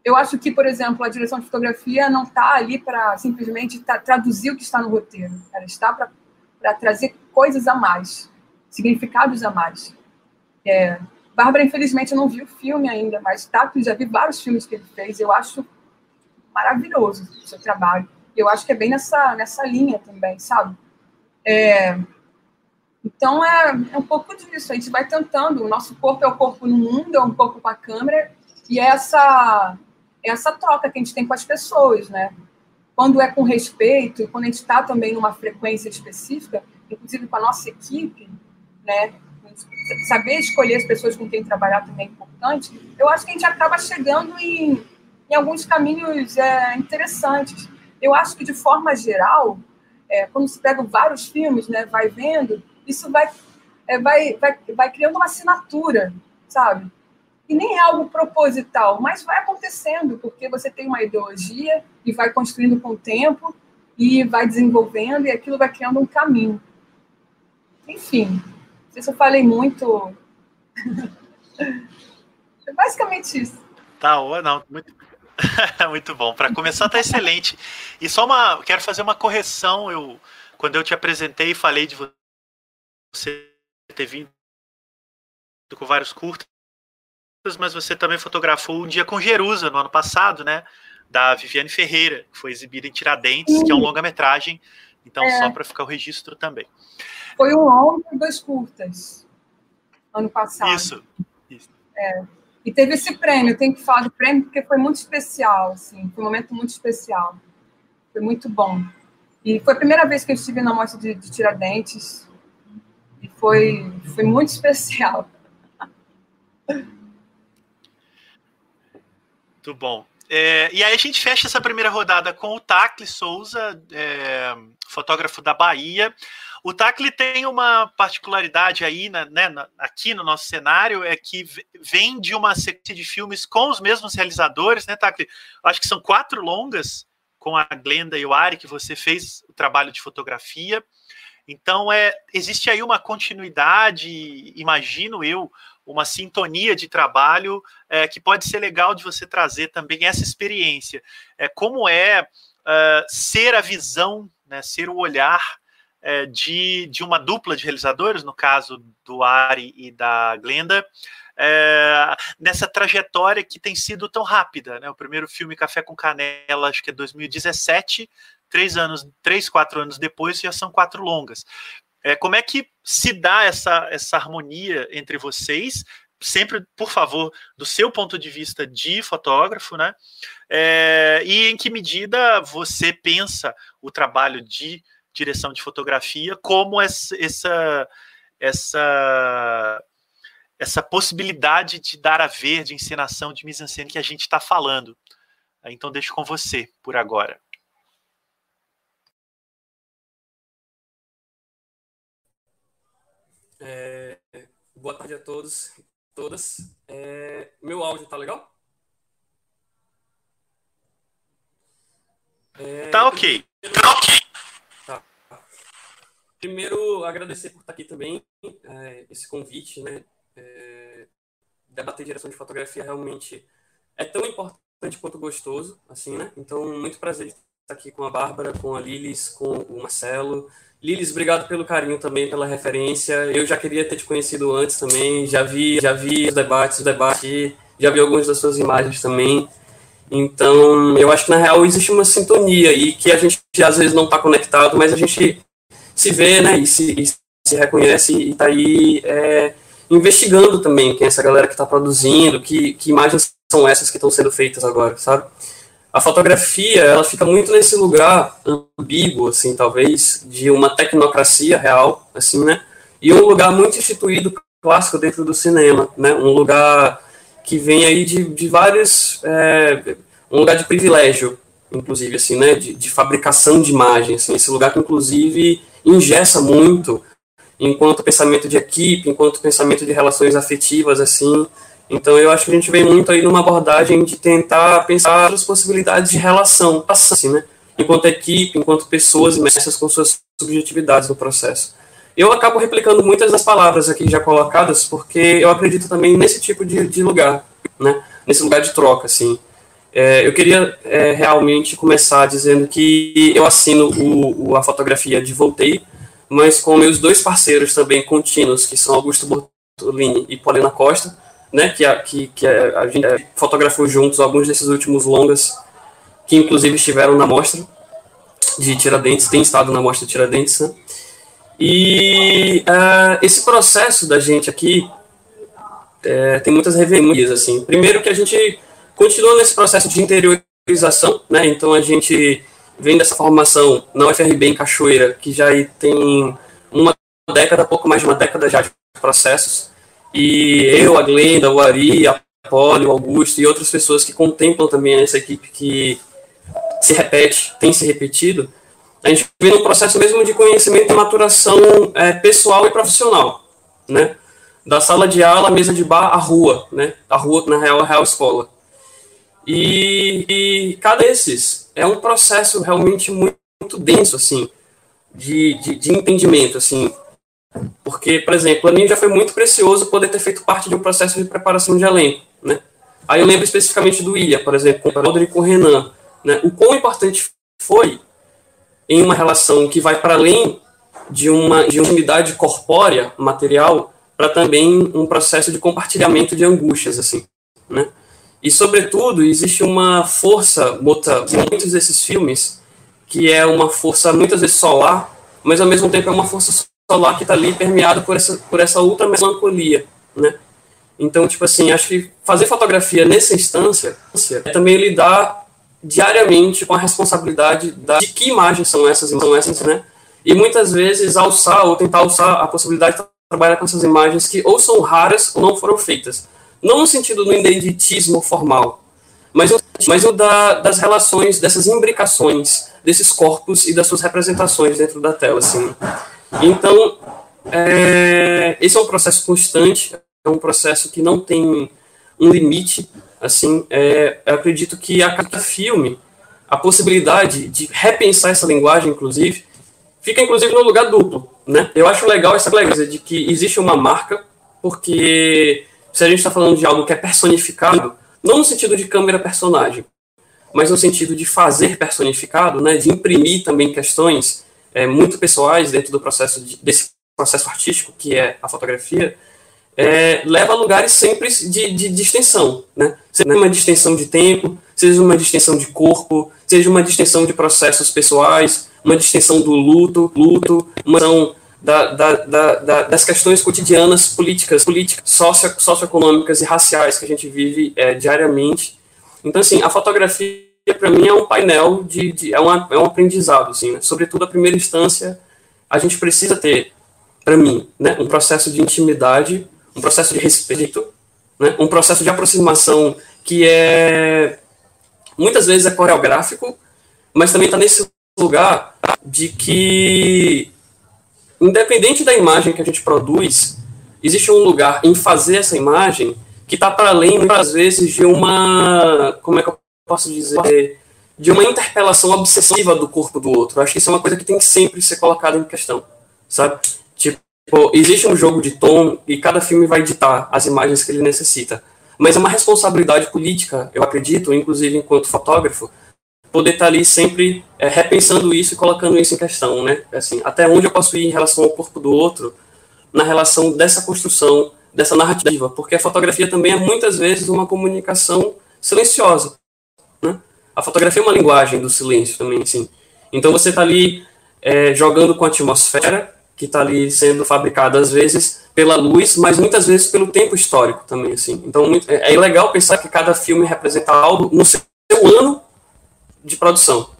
eu acho que, por exemplo, a direção de fotografia não está ali para simplesmente tá, traduzir o que está no roteiro. Ela está para trazer coisas a mais, significados a mais. É, Bárbara, infelizmente, eu não vi o filme ainda, mas Tato já vi vários filmes que ele fez. Eu acho maravilhoso o seu trabalho. Eu acho que é bem nessa, nessa linha também, sabe? É, então, é, é um pouco disso. A gente vai tentando. O nosso corpo é o corpo no mundo, é um corpo com a câmera. E é essa, é essa troca que a gente tem com as pessoas, né? Quando é com respeito, quando a gente está também numa frequência específica, inclusive com a nossa equipe, né? Saber escolher as pessoas com quem trabalhar também é importante. Eu acho que a gente acaba chegando em, em alguns caminhos é, interessantes. Eu acho que, de forma geral, é, quando se pega vários filmes, né, vai vendo, isso vai, é, vai, vai, vai criando uma assinatura, sabe? E nem é algo proposital, mas vai acontecendo, porque você tem uma ideologia e vai construindo com o tempo e vai desenvolvendo e aquilo vai criando um caminho. Enfim, não sei se eu falei muito. é basicamente isso. Tá, não, muito, muito bom. Para começar, tá excelente. E só uma, quero fazer uma correção. Eu, quando eu te apresentei, falei de você ter vindo com vários curtas, mas você também fotografou um dia com Jerusa no ano passado, né? Da Viviane Ferreira, que foi exibida em Tiradentes, que é um longa-metragem. Então, é. só para ficar o registro também. Foi um longo e dois curtas, ano passado. Isso. Isso. É. E teve esse prêmio, tenho que falar do prêmio porque foi muito especial, assim, foi um momento muito especial. Foi muito bom. E foi a primeira vez que eu estive na mostra de, de Tiradentes. E foi, foi muito especial. Muito bom. É, e aí a gente fecha essa primeira rodada com o Tacle Souza, é, fotógrafo da Bahia. O Tacle tem uma particularidade aí, né, aqui no nosso cenário, é que vem de uma sequência de filmes com os mesmos realizadores, né, Tacle? Acho que são quatro longas com a Glenda e o Ari, que você fez o trabalho de fotografia. Então, é, existe aí uma continuidade, imagino eu, uma sintonia de trabalho é, que pode ser legal de você trazer também essa experiência. É, como é uh, ser a visão, né, ser o olhar é, de, de uma dupla de realizadores, no caso do Ari e da Glenda, é, nessa trajetória que tem sido tão rápida. Né? O primeiro filme Café com Canela, acho que é 2017, três anos, três, quatro anos depois já são quatro longas. É, como é que se dá essa, essa harmonia entre vocês? Sempre, por favor, do seu ponto de vista de fotógrafo, né? É, e em que medida você pensa o trabalho de direção de fotografia como essa, essa, essa, essa possibilidade de dar a ver, de encenação, de mise-en-scène que a gente está falando. Então, deixo com você por agora. É, boa tarde a todos todas. É, meu áudio tá legal? É, tá ok. Tá ok. Primeiro, agradecer por estar aqui também, é, esse convite, né? É, debater direção de fotografia realmente é tão importante quanto gostoso, assim, né? Então, muito prazer estar aqui com a Bárbara, com a Lilis, com o Marcelo, Lilis, obrigado pelo carinho também, pela referência. Eu já queria ter te conhecido antes também. Já vi, já vi os debates, os debates, já vi algumas das suas imagens também. Então, eu acho que na real existe uma sintonia e que a gente às vezes não está conectado, mas a gente se vê, né, e se, e se reconhece e está aí é, investigando também quem é essa galera que está produzindo, que, que imagens são essas que estão sendo feitas agora, sabe? a fotografia ela fica muito nesse lugar ambíguo, assim, talvez, de uma tecnocracia real, assim, né? E um lugar muito instituído clássico dentro do cinema, né? Um lugar que vem aí de, de vários, é, um lugar de privilégio, inclusive, assim, né? De, de fabricação de imagem, assim, esse lugar que inclusive ingessa muito, enquanto pensamento de equipe, enquanto pensamento de relações afetivas, assim, então eu acho que a gente vem muito aí numa abordagem de tentar pensar as possibilidades de relação, assim, né? Enquanto equipe, enquanto pessoas imersas com suas subjetividades no processo. Eu acabo replicando muitas das palavras aqui já colocadas, porque eu acredito também nesse tipo de, de lugar, né? Nesse lugar de troca, assim. É, eu queria é, realmente começar dizendo que eu assino o, o, a fotografia de Voltei, mas com meus dois parceiros também contínuos, que são Augusto Bortolini e Paulina Costa, né, que, a, que, que a, a gente fotografou juntos alguns desses últimos longas, que inclusive estiveram na mostra de Tiradentes, tem estado na mostra de Tiradentes, né? E uh, esse processo da gente aqui é, tem muitas reverenças, assim. Primeiro que a gente continua nesse processo de interiorização, né? Então a gente vem dessa formação na UFRB em Cachoeira, que já tem uma década, pouco mais de uma década já de processos, e eu, a Glenda, o Ari, a Poli, o Augusto e outras pessoas que contemplam também essa equipe que se repete, tem se repetido, a gente vem num processo mesmo de conhecimento e maturação é, pessoal e profissional, né? Da sala de aula, mesa de bar, a rua, né? A rua, na real, a real escola. E, e cada desses é um processo realmente muito, muito denso, assim, de, de, de entendimento, assim, porque, por exemplo, para mim já foi muito precioso poder ter feito parte de um processo de preparação de elenco, né? Aí eu lembro especificamente do Ilha, por exemplo, com o Rodrigo e com o Renan, né? O quão importante foi em uma relação que vai para além de uma de uma unidade corpórea, material, para também um processo de compartilhamento de angústias, assim, né? E, sobretudo, existe uma força, bota, em muitos desses filmes, que é uma força muitas vezes solar, mas ao mesmo tempo é uma força solar que está ali permeado por essa, por essa ultra melancolia, né? Então, tipo assim, acho que fazer fotografia nessa instância é também lidar diariamente com a responsabilidade da, de que imagens são essas, são essas, né? E muitas vezes alçar ou tentar alçar a possibilidade de trabalhar com essas imagens que ou são raras ou não foram feitas. Não no sentido do ineditismo formal, mas, mas o da, das relações, dessas imbricações, desses corpos e das suas representações dentro da tela, assim. Então, é, esse é um processo constante, é um processo que não tem um limite. Assim, é, eu acredito que a cada filme, a possibilidade de repensar essa linguagem, inclusive, fica inclusive no lugar duplo. Né? Eu acho legal essa coisa de que existe uma marca, porque se a gente está falando de algo que é personificado, não no sentido de câmera-personagem, mas no sentido de fazer personificado, né, de imprimir também questões é, muito pessoais dentro do processo de, desse processo artístico que é a fotografia, é, leva a lugares sempre de, de, extensão, né? Seja uma distensão de tempo, seja uma distensão de corpo, seja uma distensão de processos pessoais, uma distensão do luto, luto, uma distensão da, da, da, das questões cotidianas políticas, políticas socio, socioeconômicas e raciais que a gente vive é, diariamente. Então, assim, a fotografia, para mim, é um painel, de, de é, uma, é um aprendizado, assim, né? Sobretudo, a primeira instância, a gente precisa ter, para mim, né, um processo de intimidade, um processo de respeito, né, um processo de aproximação que é, muitas vezes, é coreográfico, mas também está nesse lugar de que independente da imagem que a gente produz, existe um lugar em fazer essa imagem que está para além, às vezes, de uma. Como é que eu posso dizer? De uma interpelação obsessiva do corpo do outro. Acho que isso é uma coisa que tem que sempre ser colocada em questão, sabe? Tipo, existe um jogo de tom e cada filme vai editar as imagens que ele necessita. Mas é uma responsabilidade política, eu acredito, inclusive enquanto fotógrafo, poder estar tá ali sempre é, repensando isso e colocando isso em questão, né? Assim, até onde eu posso ir em relação ao corpo do outro, na relação dessa construção, dessa narrativa, porque a fotografia também é muitas vezes uma comunicação silenciosa, né? A fotografia é uma linguagem do silêncio também, sim. Então você está ali é, jogando com a atmosfera que está ali sendo fabricada às vezes pela luz, mas muitas vezes pelo tempo histórico também, assim. Então muito, é, é legal pensar que cada filme representa algo no seu ano de produção,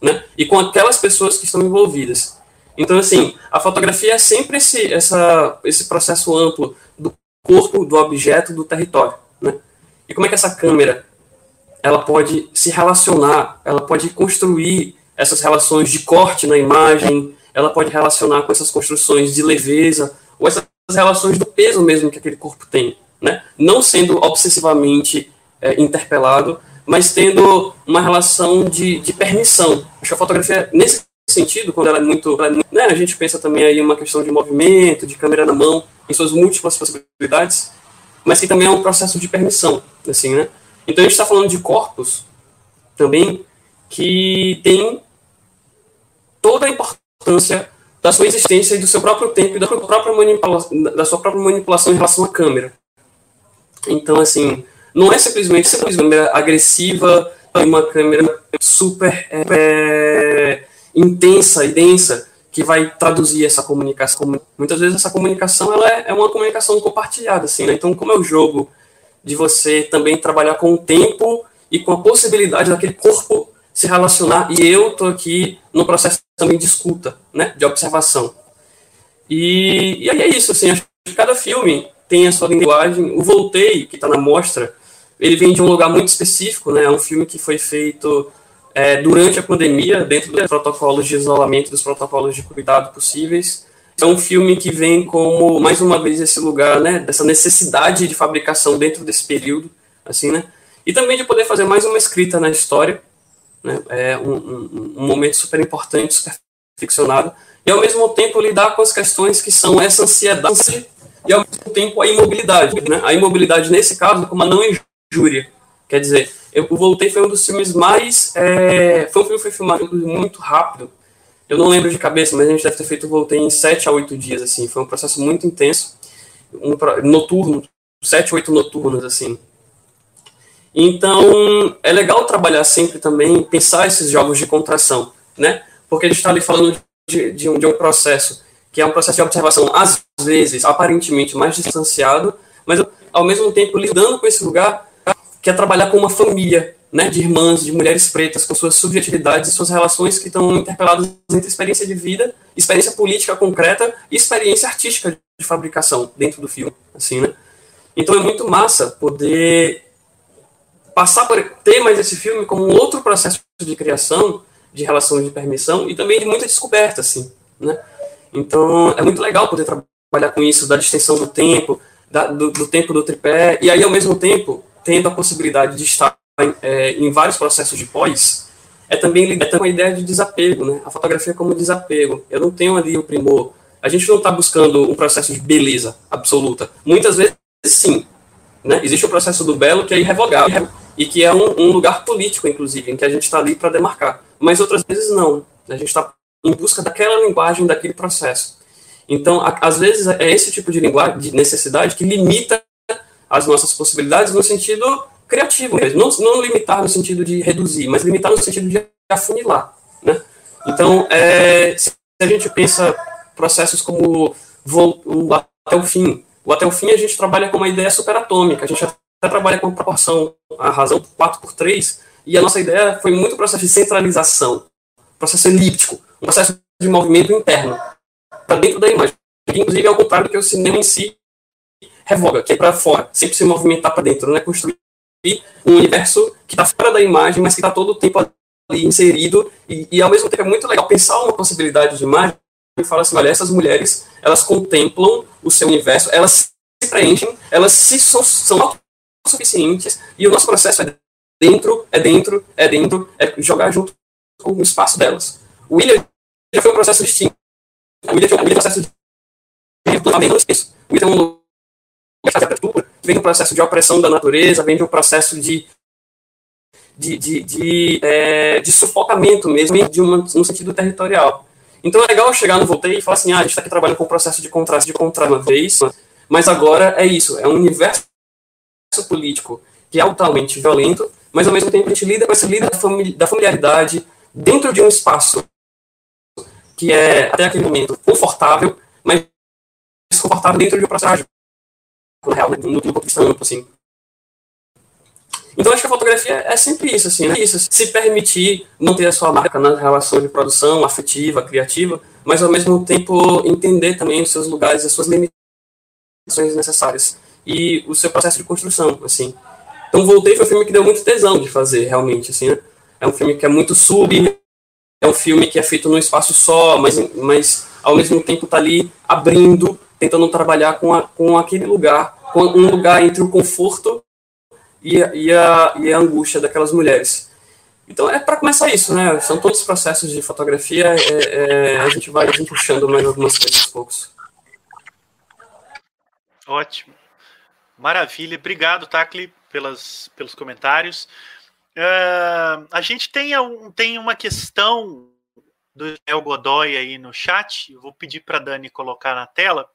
né? E com aquelas pessoas que estão envolvidas. Então, assim, a fotografia é sempre esse, essa, esse processo amplo do corpo, do objeto, do território, né? E como é que essa câmera ela pode se relacionar, ela pode construir essas relações de corte na imagem, ela pode relacionar com essas construções de leveza, ou essas relações do peso mesmo que aquele corpo tem, né? Não sendo obsessivamente é, interpelado, mas tendo uma relação de, de permissão. Acho que a fotografia, nesse sentido, quando ela é muito. Ela é muito né, a gente pensa também aí uma questão de movimento, de câmera na mão, em suas múltiplas possibilidades, mas que também é um processo de permissão. Assim, né? Então a gente está falando de corpos também que tem toda a importância da sua existência e do seu próprio tempo e da, própria manipulação, da sua própria manipulação em relação à câmera. Então, assim, não é simplesmente uma câmera agressiva, uma câmera super é, intensa e densa que vai traduzir essa comunicação. Muitas vezes essa comunicação ela é, é uma comunicação compartilhada, assim, né? Então, como é o jogo de você também trabalhar com o tempo e com a possibilidade daquele corpo se relacionar, e eu estou aqui no processo também de escuta, né, de observação. E, e aí é isso, assim, acho que cada filme tem a sua linguagem. O Voltei, que está na mostra, ele vem de um lugar muito específico, né? É um filme que foi feito é, durante a pandemia, dentro dos protocolos de isolamento, dos protocolos de cuidado possíveis. É um filme que vem como, mais uma vez, esse lugar, né? Dessa necessidade de fabricação dentro desse período, assim, né? E também de poder fazer mais uma escrita na história, né? É um, um, um momento super importante, super ficcionado, e ao mesmo tempo lidar com as questões que são essa ansiedade e ao mesmo tempo a imobilidade, né? A imobilidade nesse caso como a não Júria. Quer dizer, eu voltei foi um dos filmes mais. É, foi um filme que foi filmado muito rápido. Eu não lembro de cabeça, mas a gente deve ter feito Voltei em 7 a 8 dias, assim. Foi um processo muito intenso. Um, noturno, 7, 8 noturnos, assim. Então, é legal trabalhar sempre também, pensar esses jogos de contração, né? Porque a gente está ali falando de, de, um, de um processo que é um processo de observação, às vezes, aparentemente mais distanciado, mas ao mesmo tempo lidando com esse lugar que é trabalhar com uma família, né, de irmãs, de mulheres pretas, com suas subjetividades e suas relações que estão interpeladas entre experiência de vida, experiência política concreta e experiência artística de fabricação dentro do filme, assim, né? Então é muito massa poder passar por ter mais esse filme como um outro processo de criação, de relação de permissão e também de muita descoberta, assim, né? Então é muito legal poder trabalhar com isso, da distensão do tempo, da, do, do tempo do tripé, e aí ao mesmo tempo tendo a possibilidade de estar é, em vários processos de pós, é também lidar com a ideia de desapego, né? A fotografia como desapego. Eu não tenho ali o primor. A gente não está buscando um processo de beleza absoluta. Muitas vezes, sim. Né? Existe o processo do belo que é irrevogável e que é um, um lugar político, inclusive, em que a gente está ali para demarcar. Mas outras vezes não. A gente está em busca daquela linguagem, daquele processo. Então, a, às vezes, é esse tipo de linguagem, de necessidade, que limita as nossas possibilidades no sentido criativo mesmo. Não, não limitar no sentido de reduzir, mas limitar no sentido de afunilar. Né? Então, é, se a gente pensa processos como o até o fim, o até o fim a gente trabalha com uma ideia superatômica, a gente até trabalha com proporção, a razão 4 por 3, e a nossa ideia foi muito processo de centralização, processo elíptico, um processo de movimento interno, para dentro da imagem. Inclusive, é o contrário do que o cinema em si revoga, que é para fora, sempre se movimentar para dentro, né? construir um universo que está fora da imagem, mas que está todo o tempo ali inserido, e, e, ao mesmo tempo é muito legal pensar uma possibilidade de imagem e falar assim, olha, essas mulheres, elas contemplam o seu universo, elas se preenchem, elas se, são, são suficientes e o nosso processo é dentro, é dentro, é dentro, é jogar junto com o espaço delas. O William já foi um processo distinto. O William foi um processo de. O William é um vem de um processo de opressão da natureza, vem de um processo de de, de, de, é, de sufocamento mesmo, de uma, no sentido territorial. Então é legal chegar no Voltei e falar assim, ah, a gente está aqui trabalhando com o processo de contraste de contraste uma vez, mas agora é isso, é um universo político que é altamente violento, mas ao mesmo tempo a gente lida com essa lida da familiaridade dentro de um espaço que é, até aquele momento, confortável, mas desconfortável dentro de um processo no real, no, no ponto de vista amplo, assim. Então acho que a fotografia é sempre isso, assim, né? Isso, se permitir manter a sua marca na relação de produção afetiva, criativa, mas ao mesmo tempo entender também os seus lugares, as suas limitações necessárias e o seu processo de construção, assim. Então Voltei foi um filme que deu muito tesão de fazer, realmente, assim, né? É um filme que é muito sub, é um filme que é feito num espaço só, mas, mas ao mesmo tempo está ali abrindo, tentando trabalhar com, a, com aquele lugar, um lugar entre o conforto e a, e a, e a angústia daquelas mulheres. Então é para começar isso, né? São todos os processos de fotografia, é, é, a gente vai puxando mais algumas coisas aos poucos. Ótimo. Maravilha. Obrigado, Tacli, pelas, pelos comentários. Uh, a gente tem, um, tem uma questão do El Godoy aí no chat. Eu vou pedir para a Dani colocar na tela.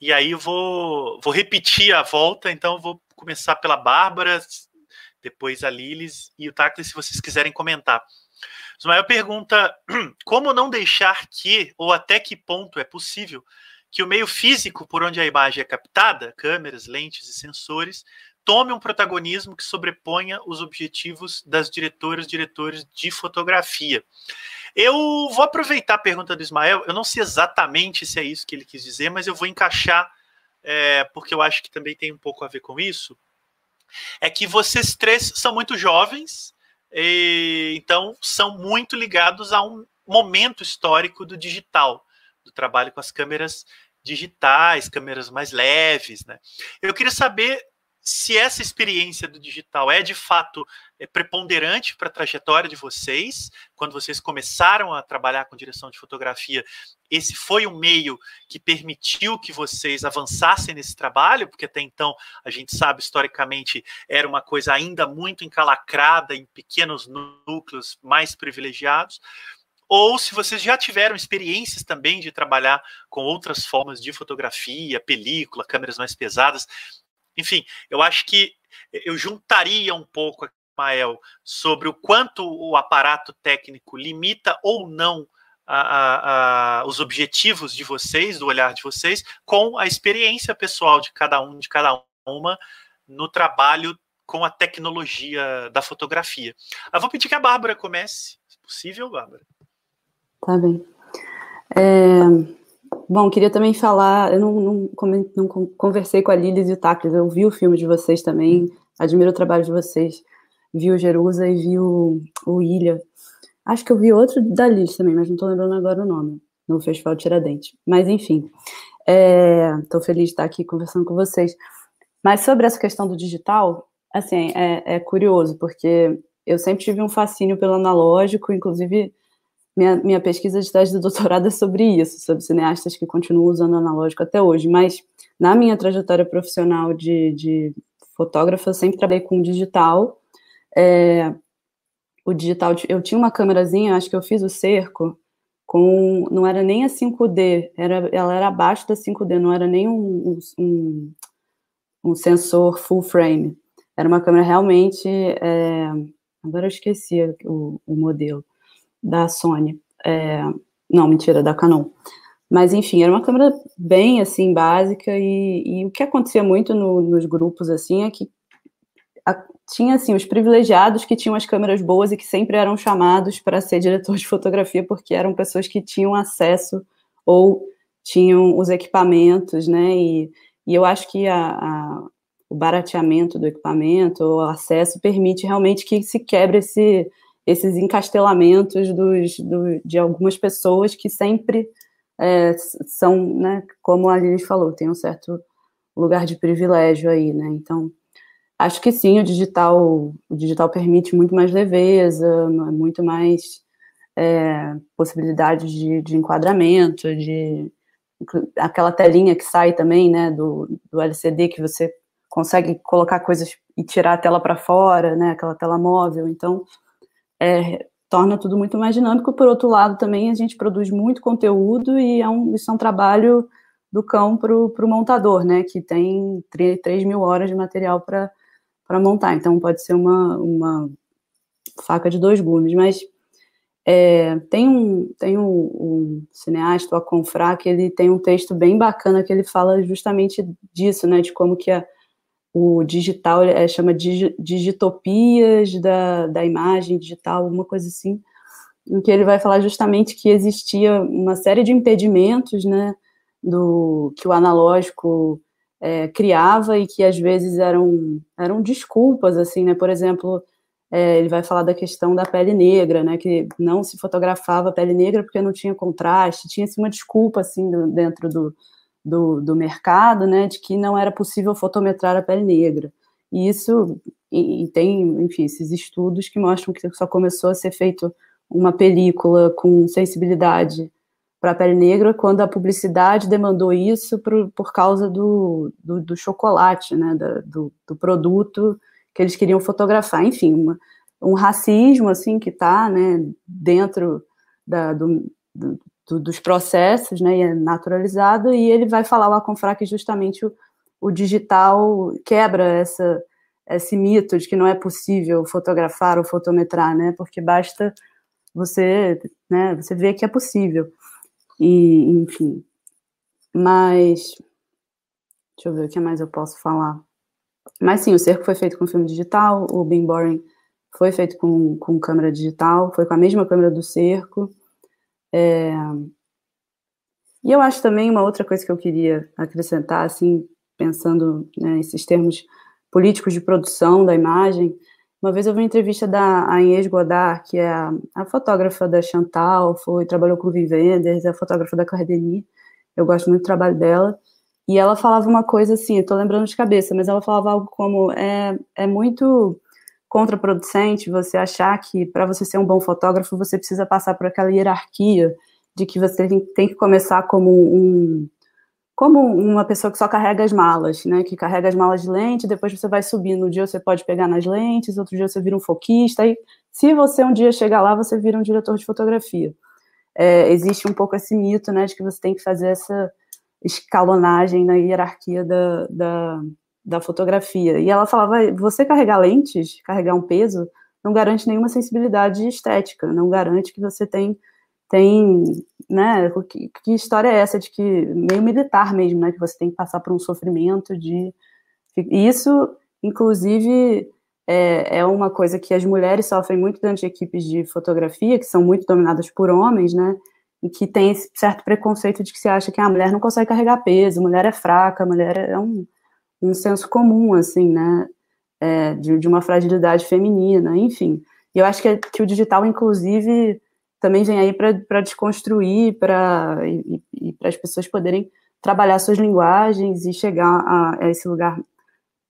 E aí vou, vou repetir a volta. Então, vou começar pela Bárbara, depois a Lilis e o Tacli, se vocês quiserem comentar. Ismael pergunta: como não deixar que, ou até que ponto é possível, que o meio físico por onde a imagem é captada, câmeras, lentes e sensores, tome um protagonismo que sobreponha os objetivos das diretoras e diretores de fotografia. Eu vou aproveitar a pergunta do Ismael, eu não sei exatamente se é isso que ele quis dizer, mas eu vou encaixar, é, porque eu acho que também tem um pouco a ver com isso. É que vocês três são muito jovens, e, então são muito ligados a um momento histórico do digital, do trabalho com as câmeras digitais, câmeras mais leves, né? Eu queria saber se essa experiência do digital é de fato preponderante para a trajetória de vocês, quando vocês começaram a trabalhar com direção de fotografia, esse foi um meio que permitiu que vocês avançassem nesse trabalho, porque até então a gente sabe historicamente era uma coisa ainda muito encalacrada em pequenos núcleos mais privilegiados ou se vocês já tiveram experiências também de trabalhar com outras formas de fotografia, película, câmeras mais pesadas. Enfim, eu acho que eu juntaria um pouco, Mael, sobre o quanto o aparato técnico limita ou não a, a, a, os objetivos de vocês, do olhar de vocês, com a experiência pessoal de cada um, de cada uma, no trabalho com a tecnologia da fotografia. Eu vou pedir que a Bárbara comece, se possível, Bárbara. Tá bem. É, bom, queria também falar, eu não, não, não, conversei com a Lilis e o Tacles, eu vi o filme de vocês também, admiro o trabalho de vocês, vi o Jerusa e vi o, o Ilha. Acho que eu vi outro da Lilis também, mas não estou lembrando agora o nome, no Festival Tiradentes. Mas, enfim, estou é, feliz de estar aqui conversando com vocês. Mas sobre essa questão do digital, assim, é, é curioso, porque eu sempre tive um fascínio pelo analógico, inclusive minha, minha pesquisa de tese de doutorado é sobre isso, sobre cineastas que continuam usando analógico até hoje, mas na minha trajetória profissional de, de fotógrafa, eu sempre trabalhei com digital. É, o digital, eu tinha uma câmerazinha, acho que eu fiz o cerco com não era nem a 5D, era, ela era abaixo da 5D, não era nem um, um, um sensor full frame. Era uma câmera realmente. É, agora eu esqueci o, o modelo da Sony. É, não, mentira, da Canon. Mas, enfim, era uma câmera bem, assim, básica, e, e o que acontecia muito no, nos grupos, assim, é que a, tinha, assim, os privilegiados que tinham as câmeras boas e que sempre eram chamados para ser diretor de fotografia, porque eram pessoas que tinham acesso ou tinham os equipamentos, né, e, e eu acho que a, a, o barateamento do equipamento, o acesso, permite realmente que se quebre esse, esses encastelamentos dos, do, de algumas pessoas que sempre é, são, né, como a Lili falou, tem um certo lugar de privilégio aí, né? Então, acho que sim, o digital, o digital permite muito mais leveza, muito mais é, possibilidades de, de enquadramento, de aquela telinha que sai também, né, do, do LCD que você consegue colocar coisas e tirar a tela para fora, né, aquela tela móvel. Então, é, torna tudo muito mais dinâmico. Por outro lado, também a gente produz muito conteúdo e é um, isso é um trabalho do cão para o montador, né? Que tem 3, 3 mil horas de material para montar. Então pode ser uma, uma faca de dois gumes. Mas é, tem um, tem um, um cineasta, o Aconfra, que ele tem um texto bem bacana que ele fala justamente disso, né? De como que a o digital é, chama digitopias da, da imagem digital, alguma coisa assim, em que ele vai falar justamente que existia uma série de impedimentos, né, do que o analógico é, criava e que às vezes eram eram desculpas, assim, né, por exemplo, é, ele vai falar da questão da pele negra, né, que não se fotografava pele negra porque não tinha contraste, tinha assim, uma desculpa assim do, dentro do, do, do mercado, né, de que não era possível fotometrar a pele negra. E isso, e, e tem, enfim, esses estudos que mostram que só começou a ser feito uma película com sensibilidade para a pele negra quando a publicidade demandou isso por, por causa do, do, do chocolate, né, da, do, do, produto que eles queriam fotografar. Enfim, uma, um racismo assim que está né, dentro da, do, do, do, dos processos, né, e é naturalizado, e ele vai falar lá com que justamente o, o digital quebra essa, esse mito de que não é possível fotografar ou fotometrar, né, porque basta você, né, você ver que é possível. E, enfim, mas deixa eu ver o que mais eu posso falar. Mas sim, o cerco foi feito com filme digital, o Being Boring foi feito com, com câmera digital, foi com a mesma câmera do cerco. É... E eu acho também uma outra coisa que eu queria acrescentar, assim, pensando né, nesses termos políticos de produção da imagem, uma vez eu vi uma entrevista da Inês Godard, que é a, a, fotógrafa da Chantal, foi, trabalhou com o Vivenders, é a fotógrafa da Cardeni, eu gosto muito do trabalho dela, e ela falava uma coisa assim, tô lembrando de cabeça, mas ela falava algo como, é, é muito contraproducente você achar que para você ser um bom fotógrafo você precisa passar por aquela hierarquia de que você tem que começar como um como uma pessoa que só carrega as malas, né? Que carrega as malas de lente, depois você vai subindo. Um dia você pode pegar nas lentes, outro dia você vira um foquista. E se você um dia chegar lá, você vira um diretor de fotografia. É, existe um pouco esse mito, né? De que você tem que fazer essa escalonagem na hierarquia da, da, da fotografia. E ela falava: você carregar lentes, carregar um peso, não garante nenhuma sensibilidade estética, não garante que você tem tem, né, que, que, história é essa de que meio militar mesmo, né, que você tem que passar por um sofrimento de isso, inclusive, é, é uma coisa que as mulheres sofrem muito de equipes de fotografia, que são muito dominadas por homens, né, e que tem esse certo preconceito de que se acha que a mulher não consegue carregar peso, mulher é fraca, mulher é um um senso comum, assim, né, é, de, de, uma fragilidade feminina, enfim. E eu acho que, que o digital, inclusive, também vem aí para desconstruir, para e, e para as pessoas poderem trabalhar suas linguagens e chegar a, a esse lugar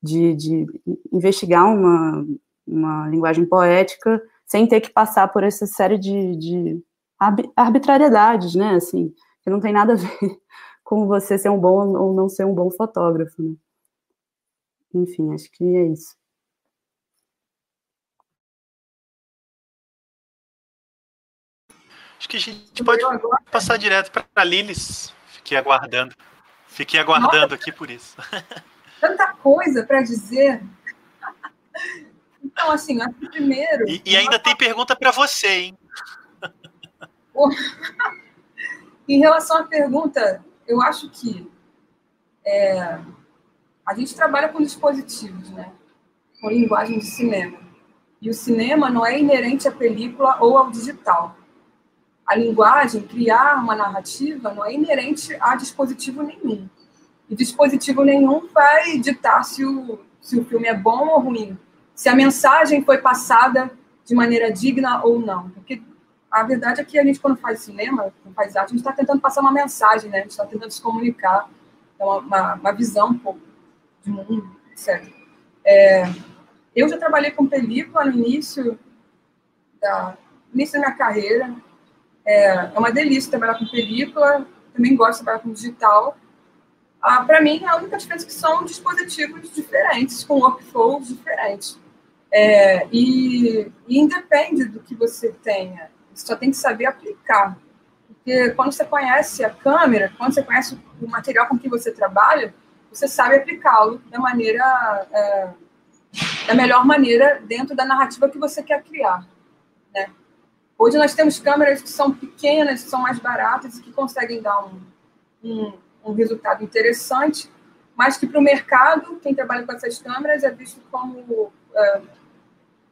de, de, investigar uma, uma linguagem poética sem ter que passar por essa série de, de arbitrariedades, né, assim, que não tem nada a ver com você ser um bom ou não ser um bom fotógrafo, né. Enfim, acho que é isso. Acho que a gente pode passar direto para a Lilis. Fiquei aguardando. Fiquei aguardando Nossa, aqui por isso. Tanta coisa para dizer. Então, assim, primeiro. E, e ainda tem pergunta para você, hein? em relação à pergunta, eu acho que é, a gente trabalha com dispositivos, né? Com linguagem de cinema. E o cinema não é inerente à película ou ao digital. A linguagem, criar uma narrativa, não é inerente a dispositivo nenhum. E dispositivo nenhum vai ditar se o, se o filme é bom ou ruim, se a mensagem foi passada de maneira digna ou não. Porque a verdade é que a gente, quando faz cinema, quando faz arte, a gente está tentando passar uma mensagem, né? A gente está tentando se comunicar, uma, uma, uma, visão um pouco de mundo, etc. É, eu já trabalhei com película no início da, início da minha carreira. É, é uma delícia trabalhar com película, também gosto de trabalhar com digital. Ah, Para mim, a única diferença é que são dispositivos diferentes, com workflows diferentes. É, e, e independe do que você tenha, você só tem que saber aplicar. Porque quando você conhece a câmera, quando você conhece o material com que você trabalha, você sabe aplicá-lo da maneira, é, da melhor maneira dentro da narrativa que você quer criar. Hoje nós temos câmeras que são pequenas, que são mais baratas e que conseguem dar um, um, um resultado interessante, mas que para o mercado, quem trabalha com essas câmeras é visto como é,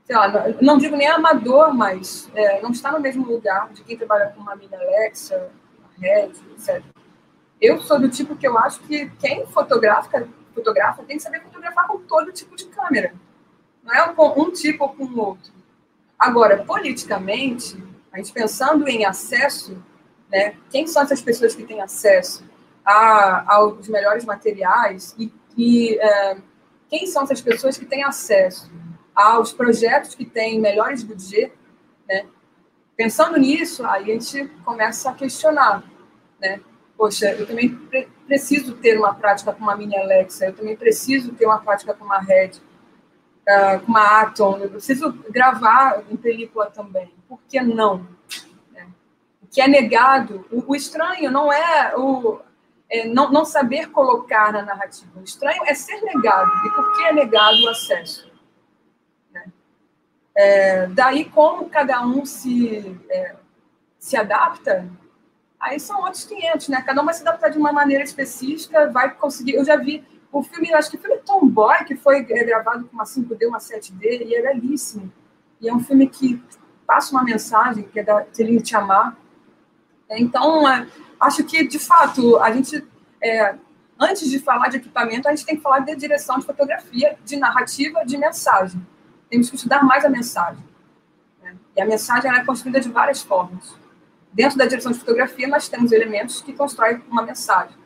sei lá, não digo nem amador, mas é, não está no mesmo lugar de quem trabalha com uma mini Alexa, uma Red, etc. Eu sou do tipo que eu acho que quem fotografa, fotografa tem que saber fotografar com todo tipo de câmera. Não é com um tipo ou com outro. Agora, politicamente, a gente pensando em acesso, né, quem são essas pessoas que têm acesso a, aos melhores materiais e, e é, quem são essas pessoas que têm acesso aos projetos que têm melhores budget, né? Pensando nisso, aí a gente começa a questionar, né? Poxa, eu também pre preciso ter uma prática com uma mini Alexa, eu também preciso ter uma prática com uma Red, com uma Atom, eu preciso gravar em película também. Por que não? Né? O que é negado, o, estranho não é o é, não, não saber colocar na narrativa. O estranho é ser negado. E por que é negado o acesso? É, daí, como cada um se, é, se adapta, aí são outros 500, né? Cada um vai se adaptar de uma maneira específica, vai conseguir. Eu já vi o filme, acho que o filme Tomboy, que foi é, gravado com uma 5D, uma 7D, e é belíssimo. E é um filme que passa uma mensagem, que é da Celine Te Amar. É, então, é, acho que, de fato, a gente, é, antes de falar de equipamento, a gente tem que falar de direção de fotografia, de narrativa, de mensagem temos que estudar mais a mensagem. Né? E a mensagem é construída de várias formas. Dentro da direção de fotografia, nós temos elementos que constroem uma mensagem.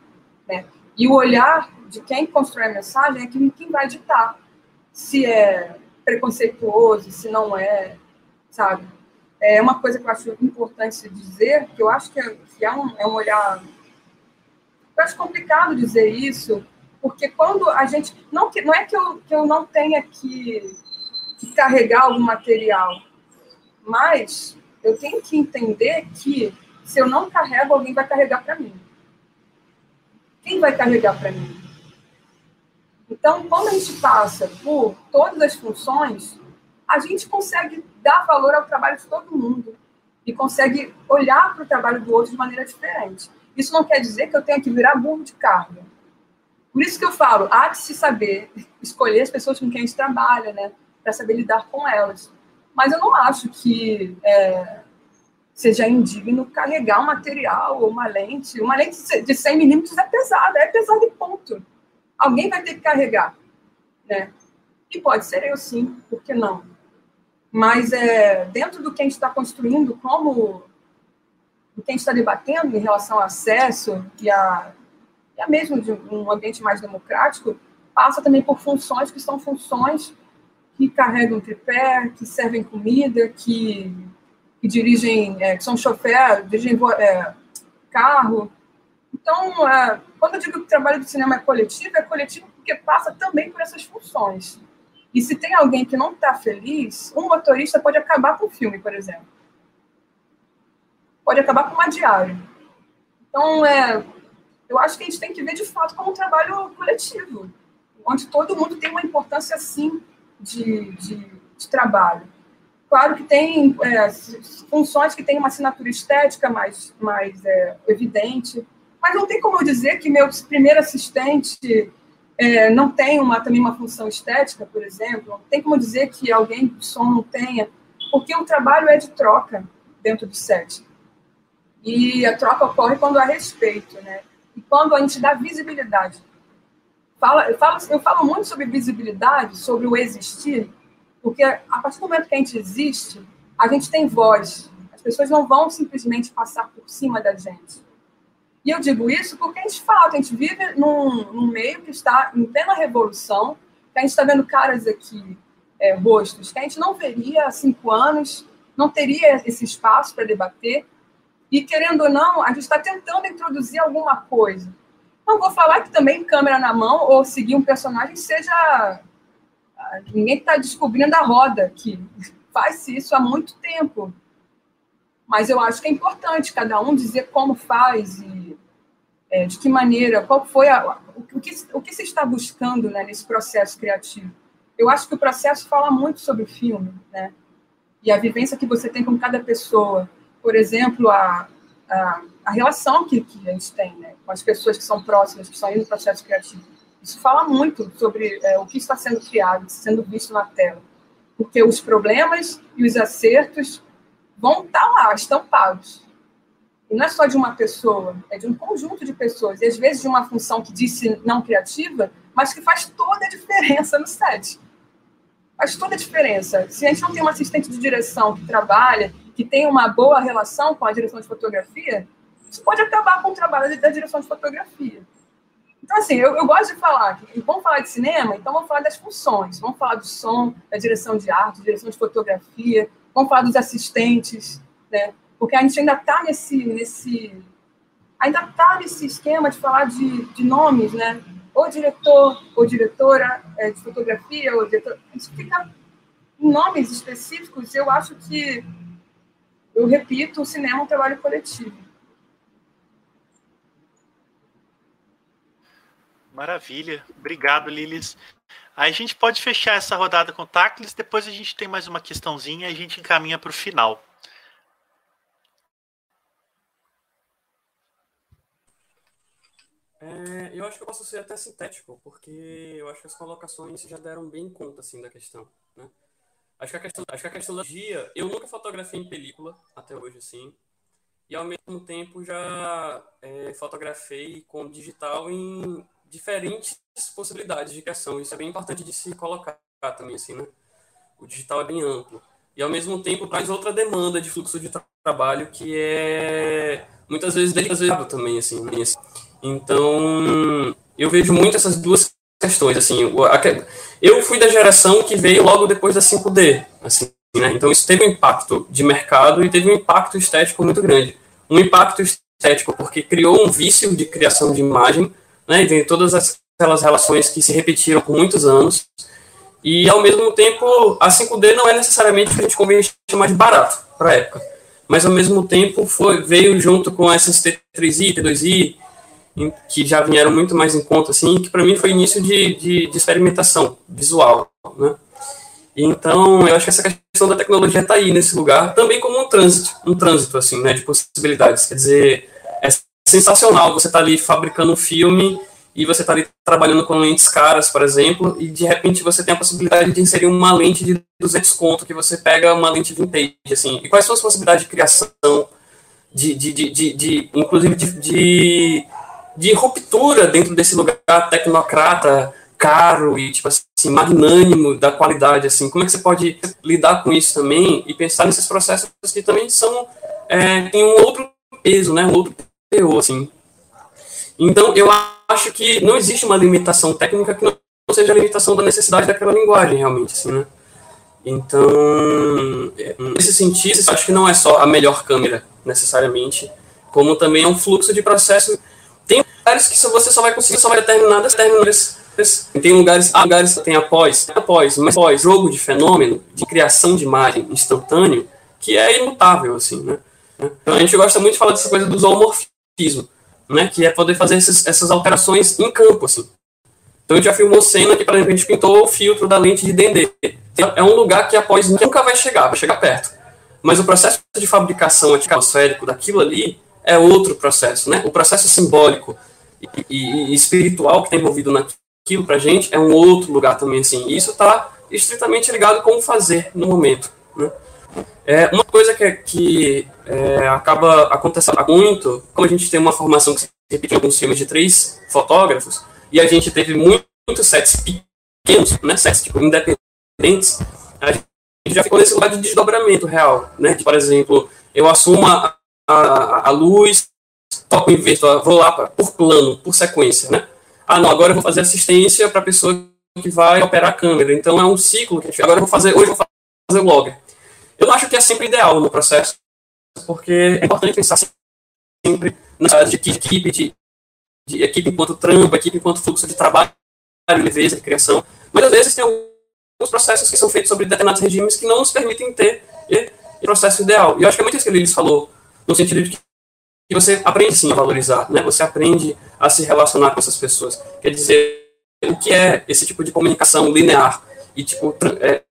Né? E o olhar de quem constrói a mensagem é quem, quem vai ditar se é preconceituoso, se não é, sabe? É uma coisa que eu acho importante dizer, que eu acho que é, que é, um, é um olhar... Eu acho complicado dizer isso, porque quando a gente... Não, que, não é que eu, que eu não tenha que que carregar algum material. Mas eu tenho que entender que se eu não carrego, alguém vai carregar para mim. Quem vai carregar para mim? Então, quando a gente passa por todas as funções, a gente consegue dar valor ao trabalho de todo mundo e consegue olhar para o trabalho do outro de maneira diferente. Isso não quer dizer que eu tenha que virar burro de carga. Por isso que eu falo, há que se saber escolher as pessoas com quem a gente trabalha, né? para saber lidar com elas. Mas eu não acho que é, seja indigno carregar um material ou uma lente. Uma lente de 100 milímetros é pesada, é pesada e ponto. Alguém vai ter que carregar. Né? E pode ser eu sim, por que não? Mas é, dentro do que a gente está construindo, como do que a gente está debatendo em relação ao acesso e a, e a mesmo de um ambiente mais democrático, passa também por funções que são funções que carregam tripé, que servem comida, que, que dirigem, é, que são chofer, dirigem é, carro. Então, quando eu digo que o trabalho do cinema é coletivo, é coletivo porque passa também por essas funções. E se tem alguém que não está feliz, um motorista pode acabar com o filme, por exemplo. pode acabar com uma diária. Então, é, eu acho que a gente tem que ver de fato como um trabalho coletivo, onde todo mundo tem uma importância, sim, de, de, de trabalho. Claro que tem é, funções que têm uma assinatura estética mais, mais é, evidente, mas não tem como eu dizer que meu primeiro assistente é, não tem uma, também uma função estética, por exemplo. Não tem como dizer que alguém do som não tenha, porque o trabalho é de troca dentro do set. E a troca ocorre quando há respeito, né? E quando a gente dá visibilidade. Fala, eu, falo, eu falo muito sobre visibilidade, sobre o existir, porque a partir do momento que a gente existe, a gente tem voz. As pessoas não vão simplesmente passar por cima da gente. E eu digo isso porque a gente fala, a gente vive num, num meio que está em plena revolução, que a gente está vendo caras aqui, é, rostos, que a gente não veria há cinco anos, não teria esse espaço para debater. E, querendo ou não, a gente está tentando introduzir alguma coisa. Não vou falar que também câmera na mão ou seguir um personagem seja ninguém está descobrindo a roda que faz isso há muito tempo. Mas eu acho que é importante cada um dizer como faz e é, de que maneira, qual foi a, o, que, o que se está buscando né, nesse processo criativo. Eu acho que o processo fala muito sobre o filme, né? E a vivência que você tem com cada pessoa. Por exemplo, a, a, a relação que, que a gente tem né, com as pessoas que são próximas, que estão indo no processo criativo isso fala muito sobre é, o que está sendo criado, sendo visto na tela. Porque os problemas e os acertos vão estar lá, estampados. E não é só de uma pessoa, é de um conjunto de pessoas. E às vezes de uma função que disse não criativa, mas que faz toda a diferença no set. Faz toda a diferença. Se a gente não tem um assistente de direção que trabalha, que tem uma boa relação com a direção de fotografia, isso pode acabar com o trabalho da direção de fotografia. Então, assim, eu, eu gosto de falar, que, vamos falar de cinema, então vamos falar das funções, vamos falar do som, da direção de arte, direção de fotografia, vamos falar dos assistentes, né? Porque a gente ainda está nesse, nesse, ainda está nesse esquema de falar de, de nomes, né? Ou diretor, ou diretora é, de fotografia, ou diretor, isso fica em nomes específicos. Eu acho que, eu repito, o cinema é um trabalho coletivo. Maravilha. Obrigado, Lilis. Aí a gente pode fechar essa rodada com o Taclis, depois a gente tem mais uma questãozinha e a gente encaminha para o final. É, eu acho que eu posso ser até sintético, porque eu acho que as colocações já deram bem conta assim, da questão. Né? Acho, que a questão, acho que a questão da dia, eu nunca fotografei em película até hoje, assim, e ao mesmo tempo já é, fotografei com digital em diferentes possibilidades de criação. Isso é bem importante de se colocar também, assim, né? O digital é bem amplo. E, ao mesmo tempo, traz outra demanda de fluxo de tra trabalho que é muitas vezes delicado também, assim, né? Então, eu vejo muito essas duas questões, assim. Eu fui da geração que veio logo depois da 5D, assim, né? Então, isso teve um impacto de mercado e teve um impacto estético muito grande. Um impacto estético porque criou um vício de criação de imagem né? Tem todas aquelas relações que se repetiram por muitos anos. E, ao mesmo tempo, a 5D não é necessariamente o que a gente convém chamar de barato para a época. Mas, ao mesmo tempo, foi, veio junto com essas T3i, T2i, que já vieram muito mais em conta, assim, que para mim foi início de, de, de, experimentação visual, né? Então, eu acho que essa questão da tecnologia está aí nesse lugar, também como um trânsito, um trânsito, assim, né, de possibilidades. Quer dizer, sensacional você tá ali fabricando um filme e você tá ali trabalhando com lentes caras, por exemplo, e de repente você tem a possibilidade de inserir uma lente de 200 conto, que você pega uma lente vintage, assim. E quais são as possibilidades de criação, de, de, de, de, de inclusive de, de, de, ruptura dentro desse lugar tecnocrata, caro e, tipo assim, magnânimo da qualidade, assim. Como é que você pode lidar com isso também e pensar nesses processos que também são, é, tem um outro peso, né, um outro teor, assim. Então, eu acho que não existe uma limitação técnica que não seja a limitação da necessidade daquela linguagem, realmente, assim, né? Então, é, nesse sentido, acho que não é só a melhor câmera, necessariamente, como também é um fluxo de processo. Tem lugares que você só vai conseguir, só vai determinadas terminas. Tem lugares, há lugares que tem após, após, mas após jogo de fenômeno, de criação de imagem instantâneo, que é imutável, assim? Né? Então a gente gosta muito de falar dessa coisa do zoomorfismo, né? que é poder fazer esses, essas alterações em campo. Assim. Então a gente já filmou cena que, por exemplo, a gente pintou o filtro da lente de Dendê. É um lugar que após nunca vai chegar, vai chegar perto. Mas o processo de fabricação atmosférico daquilo ali é outro processo, né? O processo simbólico e, e, e espiritual que está envolvido naquilo para a gente é um outro lugar também, assim. E isso está estritamente ligado com o fazer no momento, né? É, uma coisa que, que é, acaba acontecendo muito, como a gente tem uma formação que se repete em alguns filmes de três fotógrafos, e a gente teve muitos sets pequenos, né, sets tipo, independentes, a gente já ficou nesse lugar de desdobramento real, né, por exemplo, eu assumo a, a, a luz, toco inverto, vou lá pra, por plano, por sequência, né, ah, não, agora eu vou fazer assistência para a pessoa que vai operar a câmera, então é um ciclo que a gente, agora eu vou fazer, hoje eu vou fazer o logger, eu não acho que é sempre ideal no processo, porque é importante pensar sempre na de equipe, de, de equipe enquanto trampo, equipe enquanto fluxo de trabalho, leveza, de criação. Mas às vezes tem alguns processos que são feitos sobre determinados regimes que não nos permitem ter o processo ideal. E eu acho que é muito isso que ele falou, no sentido de que você aprende sim a valorizar, né? Você aprende a se relacionar com essas pessoas. Quer dizer, o que é esse tipo de comunicação linear e tipo é,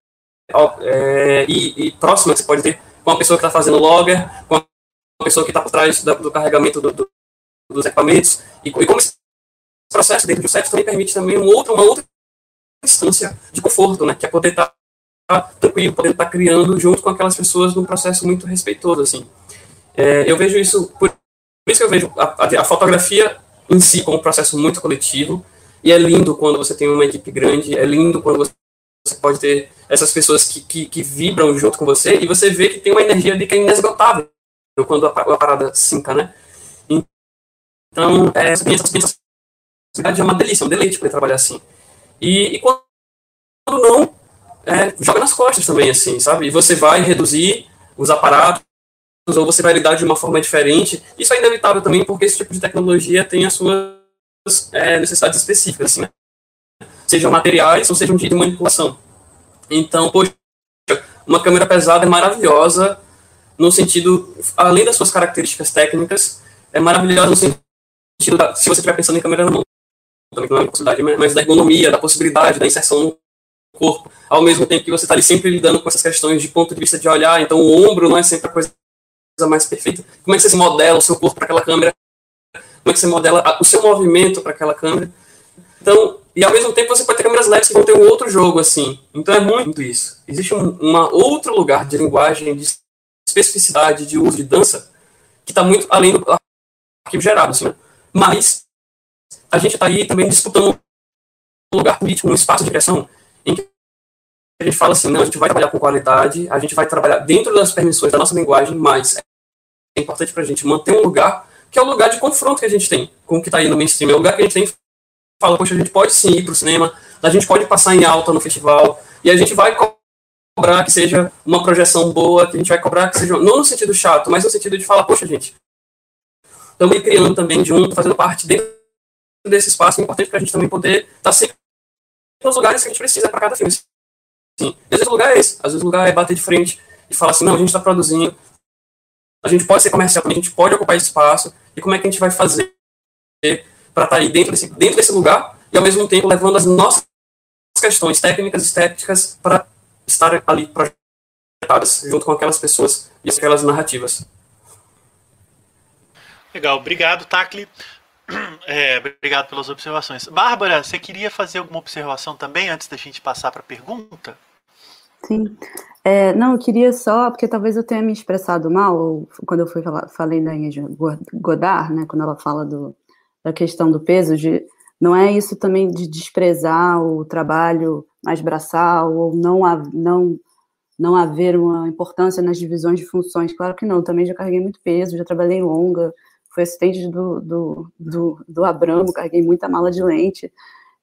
é, e, e, próxima você pode ter com a pessoa que está fazendo logger, com a pessoa que está por trás do, do carregamento do, do, dos equipamentos, e, e, como esse processo dentro do set também permite também um outro, uma outra instância de conforto, né, que é poder estar tá tranquilo, poder estar tá criando junto com aquelas pessoas num processo muito respeitoso, assim. É, eu vejo isso, por, por, isso que eu vejo a, a, a fotografia em si como um processo muito coletivo, e é lindo quando você tem uma equipe grande, é lindo quando você você pode ter essas pessoas que, que, que, vibram junto com você e você vê que tem uma energia ali que é inesgotável quando a, a parada sinca, né? Então, é, essa é uma delícia, um deleite para trabalhar assim. E, e quando não, é, joga nas costas também, assim, sabe? E você vai reduzir os aparatos ou você vai lidar de uma forma diferente. Isso é inevitável também, porque esse tipo de tecnologia tem as suas é, necessidades específicas, assim, né? Sejam materiais ou sejam de manipulação. Então, poxa, uma câmera pesada é maravilhosa no sentido, além das suas características técnicas, é maravilhosa no sentido da, se você estiver pensando em câmera na mão, também não é possibilidade, mas da ergonomia, da possibilidade, da inserção no corpo, ao mesmo tempo que você está ali sempre lidando com essas questões de ponto de vista de olhar, então o ombro não é sempre a coisa mais perfeita. Como é que você modela o seu corpo para aquela câmera? Como é que você modela o seu movimento para aquela câmera? Então, e ao mesmo tempo você pode ter câmeras LEDs que vão ter um outro jogo, assim. Então é muito isso. Existe um uma outro lugar de linguagem, de especificidade, de uso, de dança, que está muito além do arquivo gerado, assim. Né? Mas a gente está aí também disputando um lugar político, um espaço de criação, em que a gente fala assim, não, a gente vai trabalhar com qualidade, a gente vai trabalhar dentro das permissões da nossa linguagem, mas é importante para a gente manter um lugar que é o lugar de confronto que a gente tem com o que está aí no mainstream, é o lugar que a gente tem fala, poxa, a gente pode sim ir para o cinema, a gente pode passar em alta no festival, e a gente vai cobrar que seja uma projeção boa, que a gente vai cobrar que seja, não no sentido chato, mas no sentido de falar, poxa, gente, estamos criando também junto, fazendo parte dentro desse espaço, é importante para a gente também poder estar tá sempre nos lugares que a gente precisa para cada filme. Sim. Às vezes o lugar é esse, às vezes o lugar é bater de frente e falar assim, não, a gente está produzindo, a gente pode ser comercial a gente pode ocupar espaço, e como é que a gente vai fazer para estar tá aí dentro desse, dentro desse lugar e, ao mesmo tempo, levando as nossas questões técnicas e estéticas para estar ali projetadas junto com aquelas pessoas e aquelas narrativas. Legal, obrigado, Takli. É, obrigado pelas observações. Bárbara, você queria fazer alguma observação também antes da gente passar para a pergunta? Sim. É, não, eu queria só, porque talvez eu tenha me expressado mal quando eu fui falar, falei da Ingrid Godard, né, quando ela fala do, da questão do peso, de não é isso também de desprezar o trabalho mais braçal ou não, não, não haver uma importância nas divisões de funções. Claro que não, também já carreguei muito peso, já trabalhei longa, fui assistente do, do, do, do Abramo, carreguei muita mala de lente.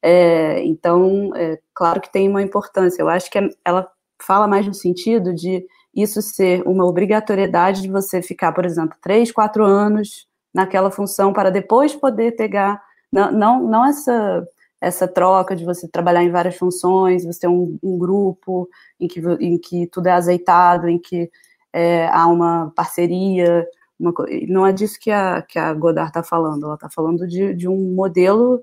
É, então, é, claro que tem uma importância. Eu acho que ela fala mais no sentido de isso ser uma obrigatoriedade de você ficar, por exemplo, três, quatro anos naquela função para depois poder pegar, não, não, não essa essa troca de você trabalhar em várias funções, você ter um, um grupo em que, em que tudo é azeitado, em que é, há uma parceria, uma, não é disso que a, que a Godard está falando, ela está falando de, de um modelo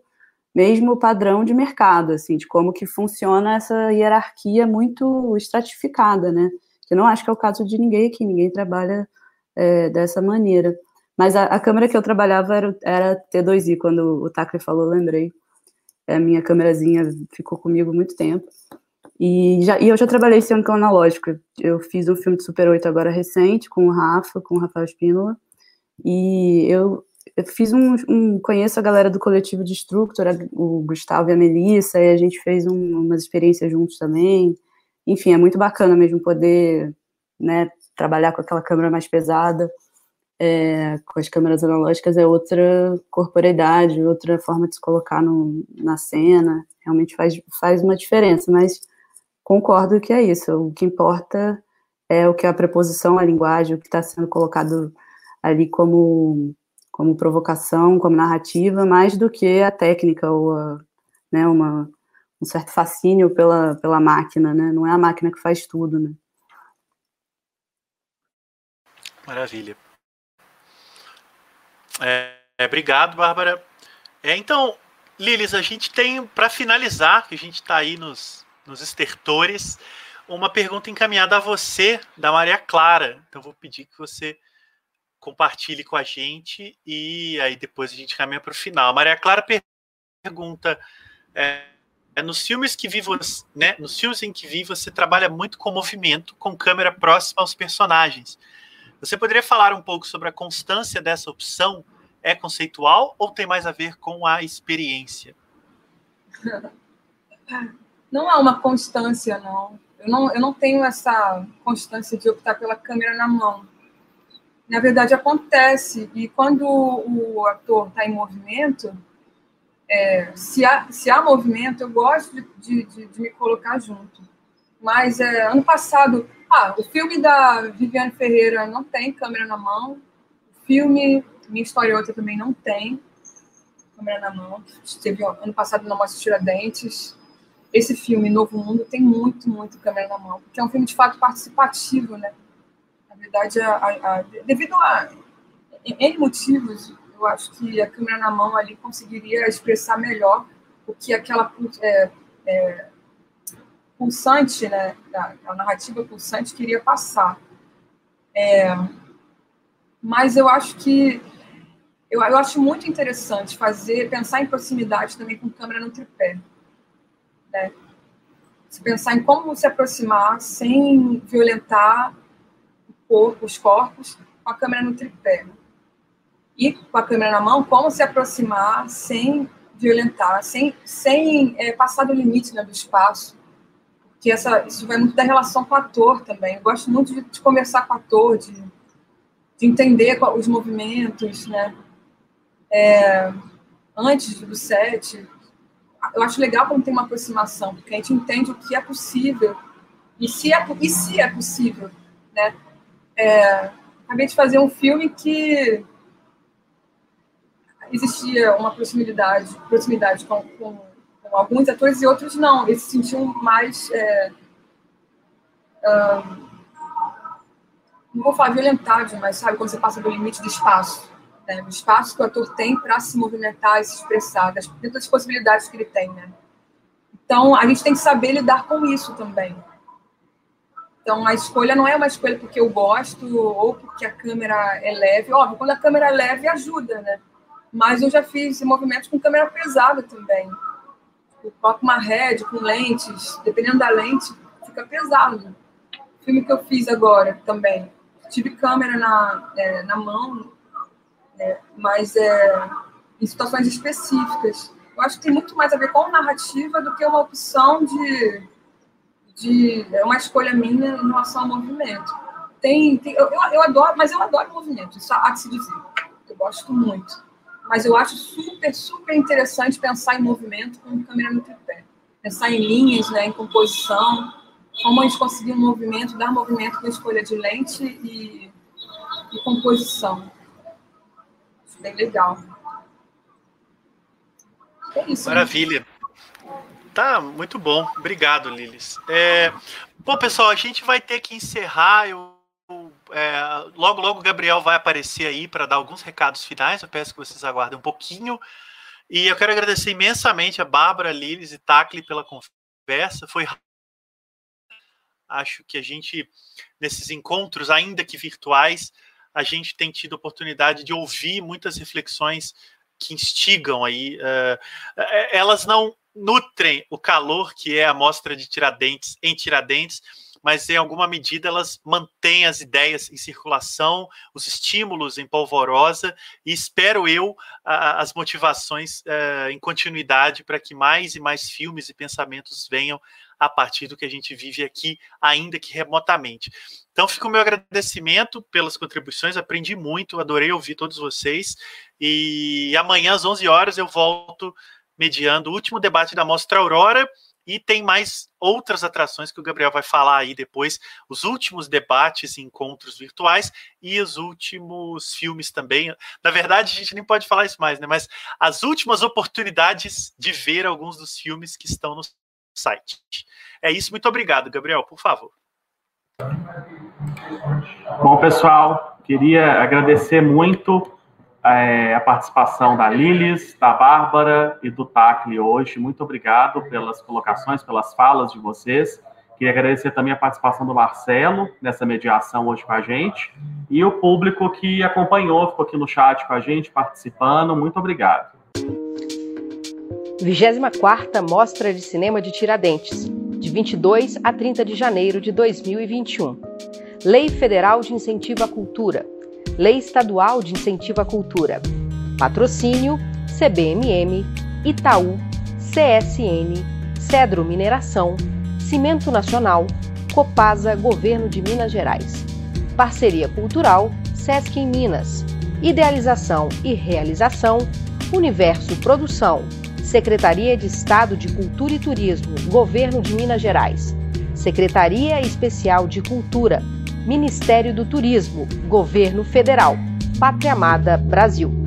mesmo padrão de mercado, assim, de como que funciona essa hierarquia muito estratificada, né? Eu não acho que é o caso de ninguém aqui, ninguém trabalha é, dessa maneira. Mas a, a, câmera que eu trabalhava era, era T2i, quando o Tacre falou, lembrei. A minha câmerazinha ficou comigo muito tempo. E, já, e eu já trabalhei esse ano com analógico. Eu fiz um filme de Super 8 agora recente, com o Rafa, com o Rafael Espínola. E eu eu fiz um, um, conheço a galera do coletivo Destructor, o Gustavo e a Melissa, e a gente fez um, umas experiências juntos também. Enfim, é muito bacana mesmo poder né, trabalhar com aquela câmera mais pesada. É, com as câmeras analógicas é outra corporeidade, outra forma de se colocar no, na cena. Realmente faz, faz uma diferença, mas concordo que é isso. O que importa é o que a preposição, a linguagem, o que está sendo colocado ali como como provocação, como narrativa, mais do que a técnica ou a, né, uma, um certo fascínio pela, pela máquina, né? Não é a máquina que faz tudo, né? Maravilha. É, é, obrigado, Bárbara. É, então, Lilis, a gente tem, para finalizar, que a gente está aí nos, nos estertores, uma pergunta encaminhada a você, da Maria Clara. Então, vou pedir que você compartilhe com a gente e aí depois a gente caminha para o final. A Maria Clara pergunta: é, é, nos filmes que vi você, né, nos filmes em que vi você trabalha muito com movimento, com câmera próxima aos personagens. Você poderia falar um pouco sobre a constância dessa opção? É conceitual ou tem mais a ver com a experiência? Não há uma constância, não. Eu não, eu não tenho essa constância de optar pela câmera na mão na verdade acontece e quando o ator está em movimento é, se, há, se há movimento eu gosto de, de, de me colocar junto mas é, ano passado ah, o filme da Viviane Ferreira não tem câmera na mão. O filme Minha História Outra também não tem câmera na mão. Teve ano passado na Mostra Tiradentes. Esse filme Novo Mundo tem muito muito câmera na mão porque é um filme de fato participativo né? Verdade, a, a, a, devido a N motivos, eu acho que a câmera na mão ali conseguiria expressar melhor o que aquela é, é, pulsante, né, a, narrativa pulsante queria passar. É, mas eu acho que eu, eu acho muito interessante fazer, pensar em proximidade também com câmera no tripé. Né? Se pensar em como se aproximar sem violentar corpo, os corpos com a câmera no tripé. E com a câmera na mão, como se aproximar sem violentar, sem, sem é, passar do limite né, do espaço. Porque essa, isso vai muito da relação com o ator também. Eu gosto muito de, de conversar com o ator, de, de entender os movimentos, né? É, antes do set. Eu acho legal quando tem uma aproximação, porque a gente entende o que é possível e se é, e se é possível, né? É, acabei de fazer um filme que existia uma proximidade, proximidade com, com alguns atores e outros não. Eles se sentiam mais. É, não vou falar violentado, mas sabe quando você passa do limite do espaço, né? do espaço que o ator tem para se movimentar e se expressar, das, dentro das possibilidades que ele tem, né? Então a gente tem que saber lidar com isso também. Então, a escolha não é uma escolha porque eu gosto ou porque a câmera é leve. Óbvio, quando a câmera é leve, ajuda, né? Mas eu já fiz movimentos com câmera pesada também. Eu coloco uma head com lentes, dependendo da lente, fica pesado. O filme que eu fiz agora também. Tive câmera na, é, na mão, né? mas é, em situações específicas. Eu acho que tem muito mais a ver com narrativa do que uma opção de de é uma escolha minha em relação ao movimento. Tem, tem eu, eu, adoro, mas eu adoro movimento, isso há de se dizer. Eu gosto muito. Mas eu acho super, super interessante pensar em movimento com câmera no tripé. Pensar em linhas, né, em composição, como a gente conseguir um movimento, dar movimento com escolha de lente e, e composição. Isso bem legal. É isso, né? Maravilha. Né? Tá, muito bom. Obrigado, Lilis. É, bom, pessoal, a gente vai ter que encerrar. Eu, É, logo, logo o Gabriel vai aparecer aí para dar alguns recados finais. Eu peço que vocês aguardem um pouquinho. E eu quero agradecer imensamente a Bárbara, Lilis e Tacli pela conversa. Foi acho que a gente nesses encontros, ainda que virtuais, a gente tem tido oportunidade de ouvir muitas reflexões que instigam aí. Uh, elas não nutrem o calor que é a mostra de Tiradentes em Tiradentes, mas em alguma medida elas mantêm as ideias em circulação, os estímulos em polvorosa, e espero eu as motivações uh, em continuidade para que mais e mais filmes e pensamentos venham a partir do que a gente vive aqui, ainda que remotamente. Então, fica o meu agradecimento pelas contribuições, aprendi muito, adorei ouvir todos vocês. E amanhã, às 11 horas, eu volto mediando o último debate da Mostra Aurora. E tem mais outras atrações que o Gabriel vai falar aí depois, os últimos debates e encontros virtuais e os últimos filmes também. Na verdade, a gente nem pode falar isso mais, né? Mas as últimas oportunidades de ver alguns dos filmes que estão no site. É isso, muito obrigado, Gabriel, por favor. Bom, pessoal, queria agradecer muito é, a participação da Lilis, da Bárbara e do Tacli hoje. Muito obrigado pelas colocações, pelas falas de vocês. Queria agradecer também a participação do Marcelo nessa mediação hoje com a gente e o público que acompanhou, ficou aqui no chat com a gente, participando. Muito obrigado. 24ª Mostra de Cinema de Tiradentes, de 22 a 30 de janeiro de 2021. Lei Federal de Incentivo à Cultura. Lei Estadual de Incentivo à Cultura. Patrocínio CBMM, Itaú, CSN, Cedro Mineração, Cimento Nacional, Copasa Governo de Minas Gerais. Parceria Cultural Sesc em Minas. Idealização e realização Universo Produção Secretaria de Estado de Cultura e Turismo, Governo de Minas Gerais, Secretaria Especial de Cultura, Ministério do Turismo, Governo Federal, Pátria Amada Brasil.